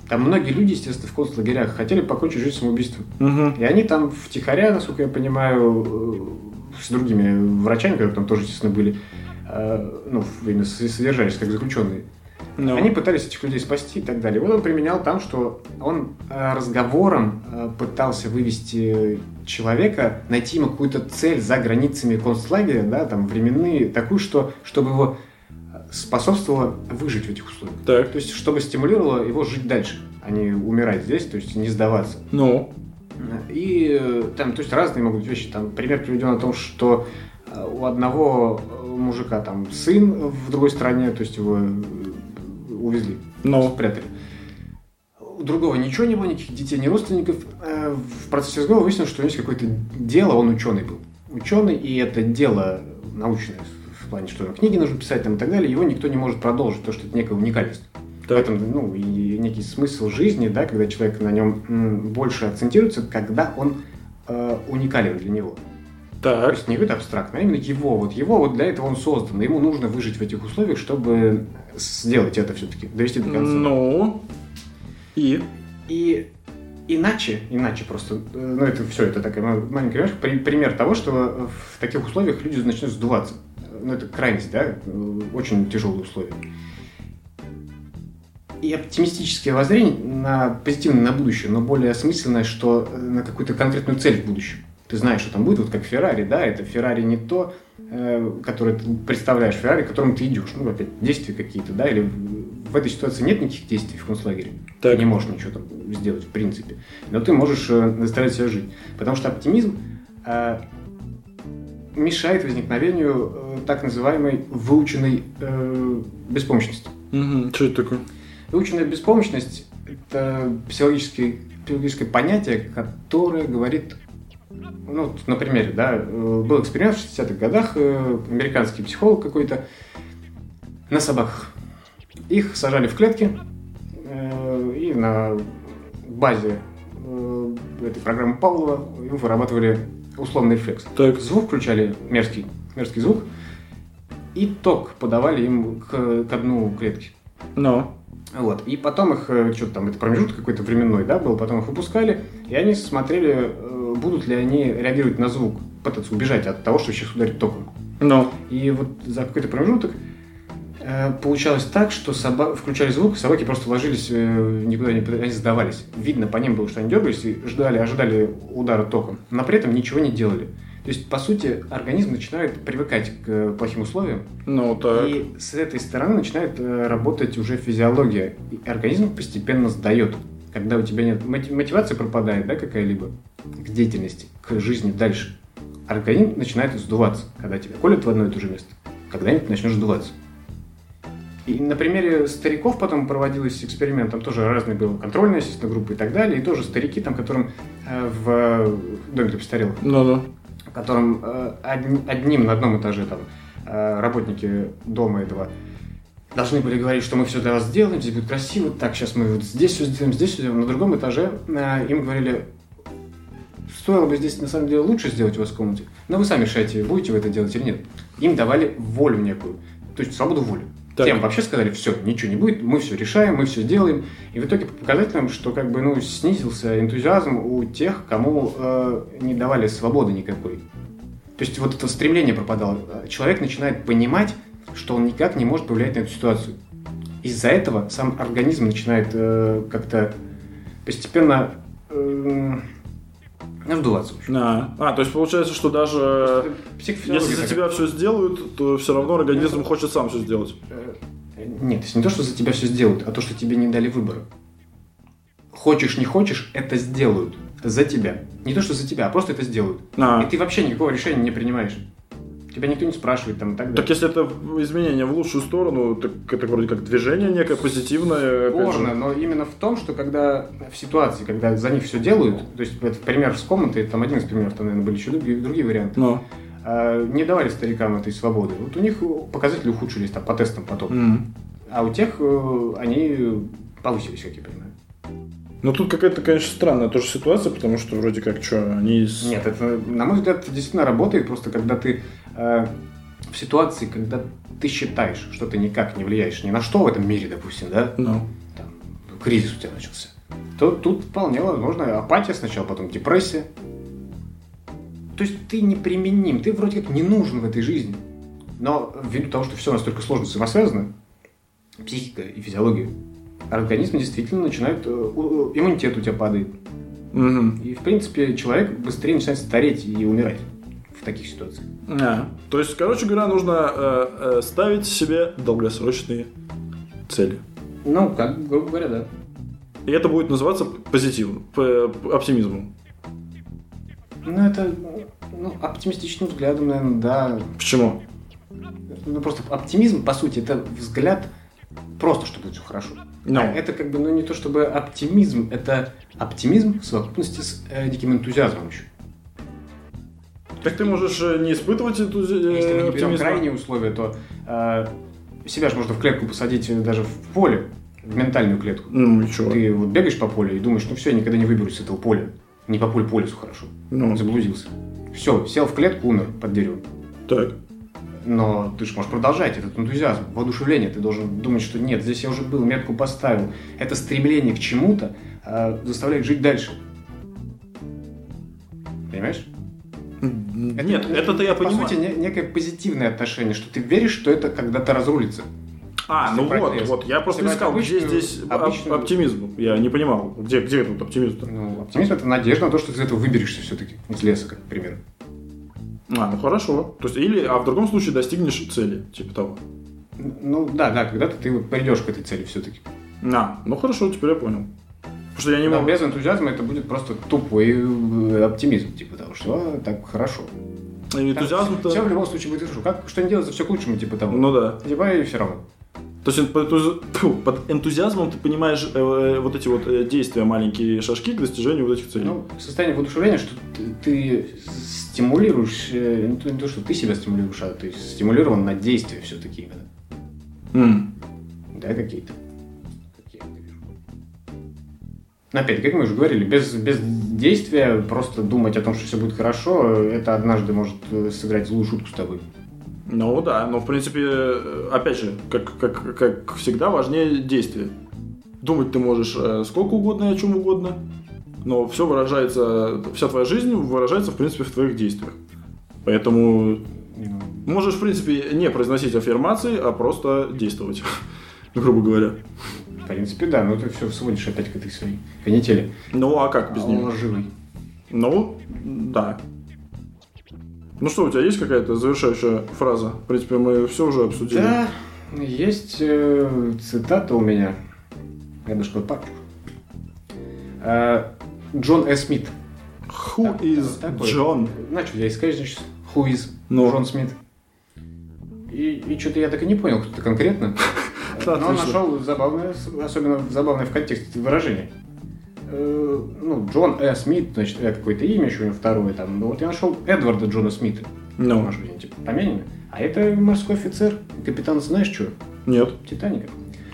Там многие люди, естественно, в концлагерях хотели покончить жизнь самоубийством. угу. И они там втихаря, насколько я понимаю, э, с другими врачами, которые там тоже, естественно, были, э, ну, именно содержались как заключенные, ну. они пытались этих людей спасти и так далее. Вот он применял там, что он э, разговором пытался вывести человека, найти ему какую-то цель за границами концлагеря, да, там временные, такую, что, чтобы его способствовало выжить в этих условиях. Так, То есть, чтобы стимулировало его жить дальше, а не умирать здесь, то есть не сдаваться. ну, И э, там, то есть разные могут быть вещи. Там пример приведен о том, что э, у одного э, мужика там сын в другой стране, то есть его увезли, ну, спрятали. У другого ничего не было, никаких детей, ни родственников. В процессе разговора выяснилось, что у него есть какое-то дело, он ученый был. Ученый, и это дело научное, в плане, что книги нужно писать там и так далее, его никто не может продолжить, потому что это некая уникальность. Так, этом, ну, и некий смысл жизни, да, когда человек на нем больше акцентируется, когда он э, уникален для него. То так, есть не какой-то абстрактный, а именно его. Вот его вот для этого он создан. Ему нужно выжить в этих условиях, чтобы сделать это все-таки, довести до конца. ну, и, И иначе, иначе просто, э, ну это все, это такая ма- маленькая пример того, что в таких условиях люди начнут сдуваться. Ну это крайность, да, очень тяжелые условия. И оптимистическое воззрение на позитивное на будущее, но более осмысленное, что э, на какую-то конкретную цель в будущем. Ты знаешь, что там будет, вот как Феррари, да, это Феррари не то, э, которое ты представляешь, Феррари, к которому ты идешь. Ну, опять, действия какие-то, да, или в, этой ситуации нет никаких действий в концлагере. Так. Ты не можешь ничего там сделать, в принципе. Но ты можешь э, заставить себя жить. Потому что оптимизм мешает возникновению э, так называемой выученной э, беспомощности. Мгм, что это такое? Выученная беспомощность – это психологическое, психологическое понятие, которое говорит, ну, на примере, да, э, был эксперимент в 60-х годах, э, американский психолог какой-то на собаках. Их сажали в клетки, э, и на базе этой программы Павлова им вырабатывали условный рефлекс. Так, Звук включали мерзкий, мерзкий звук, и ток подавали им к, к дну клетки. ну, Вот. И потом их, э, что-то там, это промежуток какой-то временной, да, был, потом их выпускали, и они смотрели, э, будут ли они реагировать на звук, пытаться убежать от того, что сейчас ударит током. ну, И вот за какой-то промежуток получалось так, что соба- включали звук, собаки просто ложились, э, никуда не они сдавались. Видно по ним было, что они дергались и ждали, ожидали удара током, но при этом ничего не делали. То есть, по сути, организм начинает привыкать к э, плохим условиям, ну, так, и с этой стороны начинает э, работать уже физиология. И организм постепенно сдает. Когда у тебя нет мотив- мотивация пропадает, да, какая-либо к деятельности, к жизни дальше. Организм начинает сдуваться, когда тебя колят в одно и то же место. Когда-нибудь начнешь сдуваться. И на примере стариков потом проводилось эксперимент, там тоже разные были контрольные, естественно, группы и так далее, и тоже старики, там, которым э, в доме для престарелых ну, ну, которым э, одни- одним на одном этаже там э, работники дома этого должны были говорить, что мы все для вас сделаем, здесь будет красиво, так, сейчас мы вот здесь все сделаем, здесь все сделаем. На другом этаже им говорили, стоило бы здесь на самом деле лучше сделать у вас в комнате, но вы сами решайте, будете вы это делать или нет. Им давали волю некую, то есть свободу воли. Так. Тем вообще сказали, все, ничего не будет, мы все решаем, мы все делаем. И в итоге по показателям, что как бы ну, снизился энтузиазм у тех, кому э, не давали свободы никакой. То есть вот это стремление пропадало. Человек начинает понимать, что он никак не может повлиять на эту ситуацию. из-за этого сам организм начинает э, как-то постепенно э, вдуваться. в общем. А, а, то есть получается, что даже если за тебя все сделают, то все равно организм хочет сам все сделать. Э, Нет, то есть не то, что за тебя все сделают, а то, что тебе не дали выбора. Хочешь, не хочешь, это сделают за тебя. Не то, что за тебя, а просто это сделают. А. И ты вообще никакого решения не принимаешь. Тебя никто не спрашивает там и так далее. Так если это изменение в лучшую сторону, так это вроде как движение некое позитивное. Спорно, но именно в том, что когда в ситуации, когда за них все делают, то есть это пример с комнатой, там один из примеров, там, наверное, были еще другие, другие варианты, Ну. а, не давали старикам этой свободы. Вот у них показатели ухудшились там по тестам потом. М. А у тех э, они повысились, как я понимаю. Ну тут какая-то, конечно, странная тоже ситуация, потому что вроде как что, они... Нет, это, на мой взгляд, это действительно работает, просто когда ты э, в ситуации, когда ты считаешь, что ты никак не влияешь ни на что в этом мире, допустим, да, Ну. там, кризис у тебя начался, то тут вполне возможно апатия сначала, потом депрессия. То есть ты неприменим, ты вроде как не нужен в этой жизни. Но ввиду того, что все настолько сложно взаимосвязано, психика и физиология, организм действительно начинает, э, иммунитет у тебя падает. Мгм. И, в принципе, человек быстрее начинает стареть и умирать в таких ситуациях. А, То есть, короче говоря, нужно э, э, ставить себе долгосрочные цели. Ну, как, грубо говоря, да. И это будет называться позитивом, оптимизмом. Ну, это ну, оптимистичным взглядом, наверное, да. Почему? Ну, просто оптимизм, по сути, это взгляд просто, что будет все хорошо. Ну. А это как бы, ну, не то чтобы оптимизм, это оптимизм в совокупности с э, диким энтузиазмом еще. Так ты можешь э, не испытывать эту Если мы не берем крайние условия, то э, себя же можно в клетку посадить э, даже в поле, в ментальную клетку. Ну и чего? Ты вот бегаешь по полю и думаешь, ну все, я никогда не выберусь с этого поля. Не по полю, по лесу хорошо. Ну, Заблудился. Все, сел в клетку, умер под деревом. так. Но ты же можешь продолжать этот энтузиазм, воодушевление. Ты должен думать, что нет, здесь я уже был, метку поставил. Это стремление к чему-то э, заставляет жить дальше. Понимаешь? Нет, это-то я по понимаю. сути, не- некое позитивное отношение, что ты веришь, что это когда-то разрулится. А, ну Если вот, прогресс. вот, я просто Если искал, брать где обычную- здесь оп- обычную- оптимизм. Я не понимал, где, где тут оптимизм-то? Ну, оптимизм это надежда на то, что ты из этого выберешься все-таки из леса, как пример. А, ну хорошо. То есть, или, а в другом случае достигнешь цели, типа того. Ну да, да, когда-то ты придешь к этой цели все-таки. А, ну хорошо, теперь я понял. Потому что я не Но мог... без энтузиазма это будет просто тупой э, оптимизм, типа того, что «А, так хорошо. И энтузиазм-то... Все в любом случае будет хорошо. Как, что не делается, все к лучшему, типа того. Ну да. Типа и все равно. То есть под, энтузиазмом ты понимаешь э, э, вот эти вот э, действия, маленькие шажки к достижению вот этих целей. Ну, состояние воодушевления, что ты, стимулируешь, э, не то, не то, что ты себя стимулируешь, а ты стимулирован на действия все-таки именно. М. Да, какие-то. Но опять, как мы уже говорили, без, без действия, просто думать о том, что все будет хорошо, это однажды может э, сыграть злую шутку с тобой. Ну да, но в принципе, э, опять же, как, как, как всегда, важнее действие. Думать ты можешь э, сколько угодно и о чем угодно, но все выражается, вся твоя жизнь выражается, в принципе, в твоих действиях. Поэтому можешь, в принципе, не произносить аффирмации, а просто действовать, грубо говоря. В принципе, да, но ты все сводишь опять к этой своей канители. Ну а как без А нее? лживой. Ну, да. Ну что, у тебя есть какая-то завершающая фраза? В принципе, мы все уже обсудили. Да, есть э, цитата у меня. Я даже какой папку. Э, Джон Э. Смит. Who Так, is такой. John? Начал я искать, значит, who is Ну. Джон Смит. И, и что-то я так и не понял, кто это конкретно. Но нашел забавное, особенно забавное в контексте выражение. Э, Ну, Джон Э. Смит, значит, это какое-то имя еще у него второе там. Ну, вот я нашел Эдварда Джона Смита. Ну, Может быть, типа помянем. А это морской офицер, капитан, знаешь что? нет. Титаника.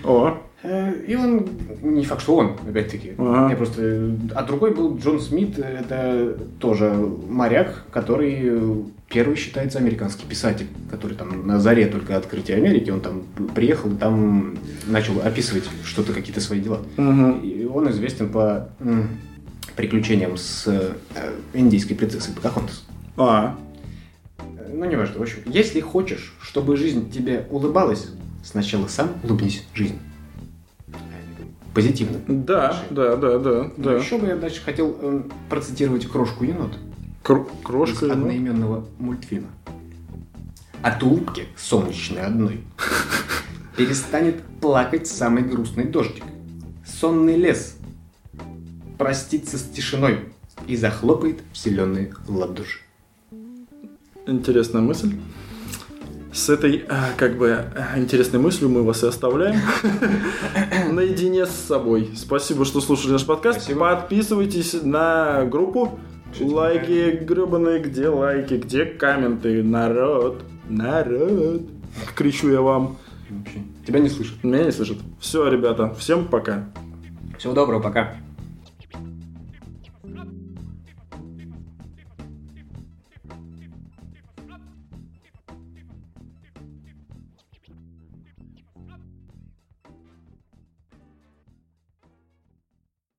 О, Э, И он, не факт, что он, опять-таки. Ага. Я просто... А другой был Джон Смит, это тоже моряк, который э, первый считается американский писатель, который там на заре только открытия Америки, он там приехал и там начал описывать что-то, какие-то свои дела. Мгм. И он известен по приключениям с э, индийской принцессой Покахонтас. А, Ну, неважно. В общем, если хочешь, чтобы жизнь тебе улыбалась, сначала сам улыбнись жизни. позитивно. Да, да, да, да, Но да. еще бы я дальше хотел э, процитировать крошку енот Кр- из крошка. ну. одноименного мультфильма. От улыбки солнечной одной перестанет плакать самый грустный дождик. Сонный лес простится с тишиной и захлопает в зеленые ладоши. Интересная мысль. С этой, а, как бы, а, интересной мыслью мы вас и оставляем. Наедине с собой. Спасибо, что слушали наш подкаст. Спасибо. Подписывайтесь на группу. Лайки гребаные, где лайки, где комменты. Народ, народ. Кричу я вам. Тебя не слышат. Меня не слышат. Все, ребята, всем пока. Всего доброго, пока.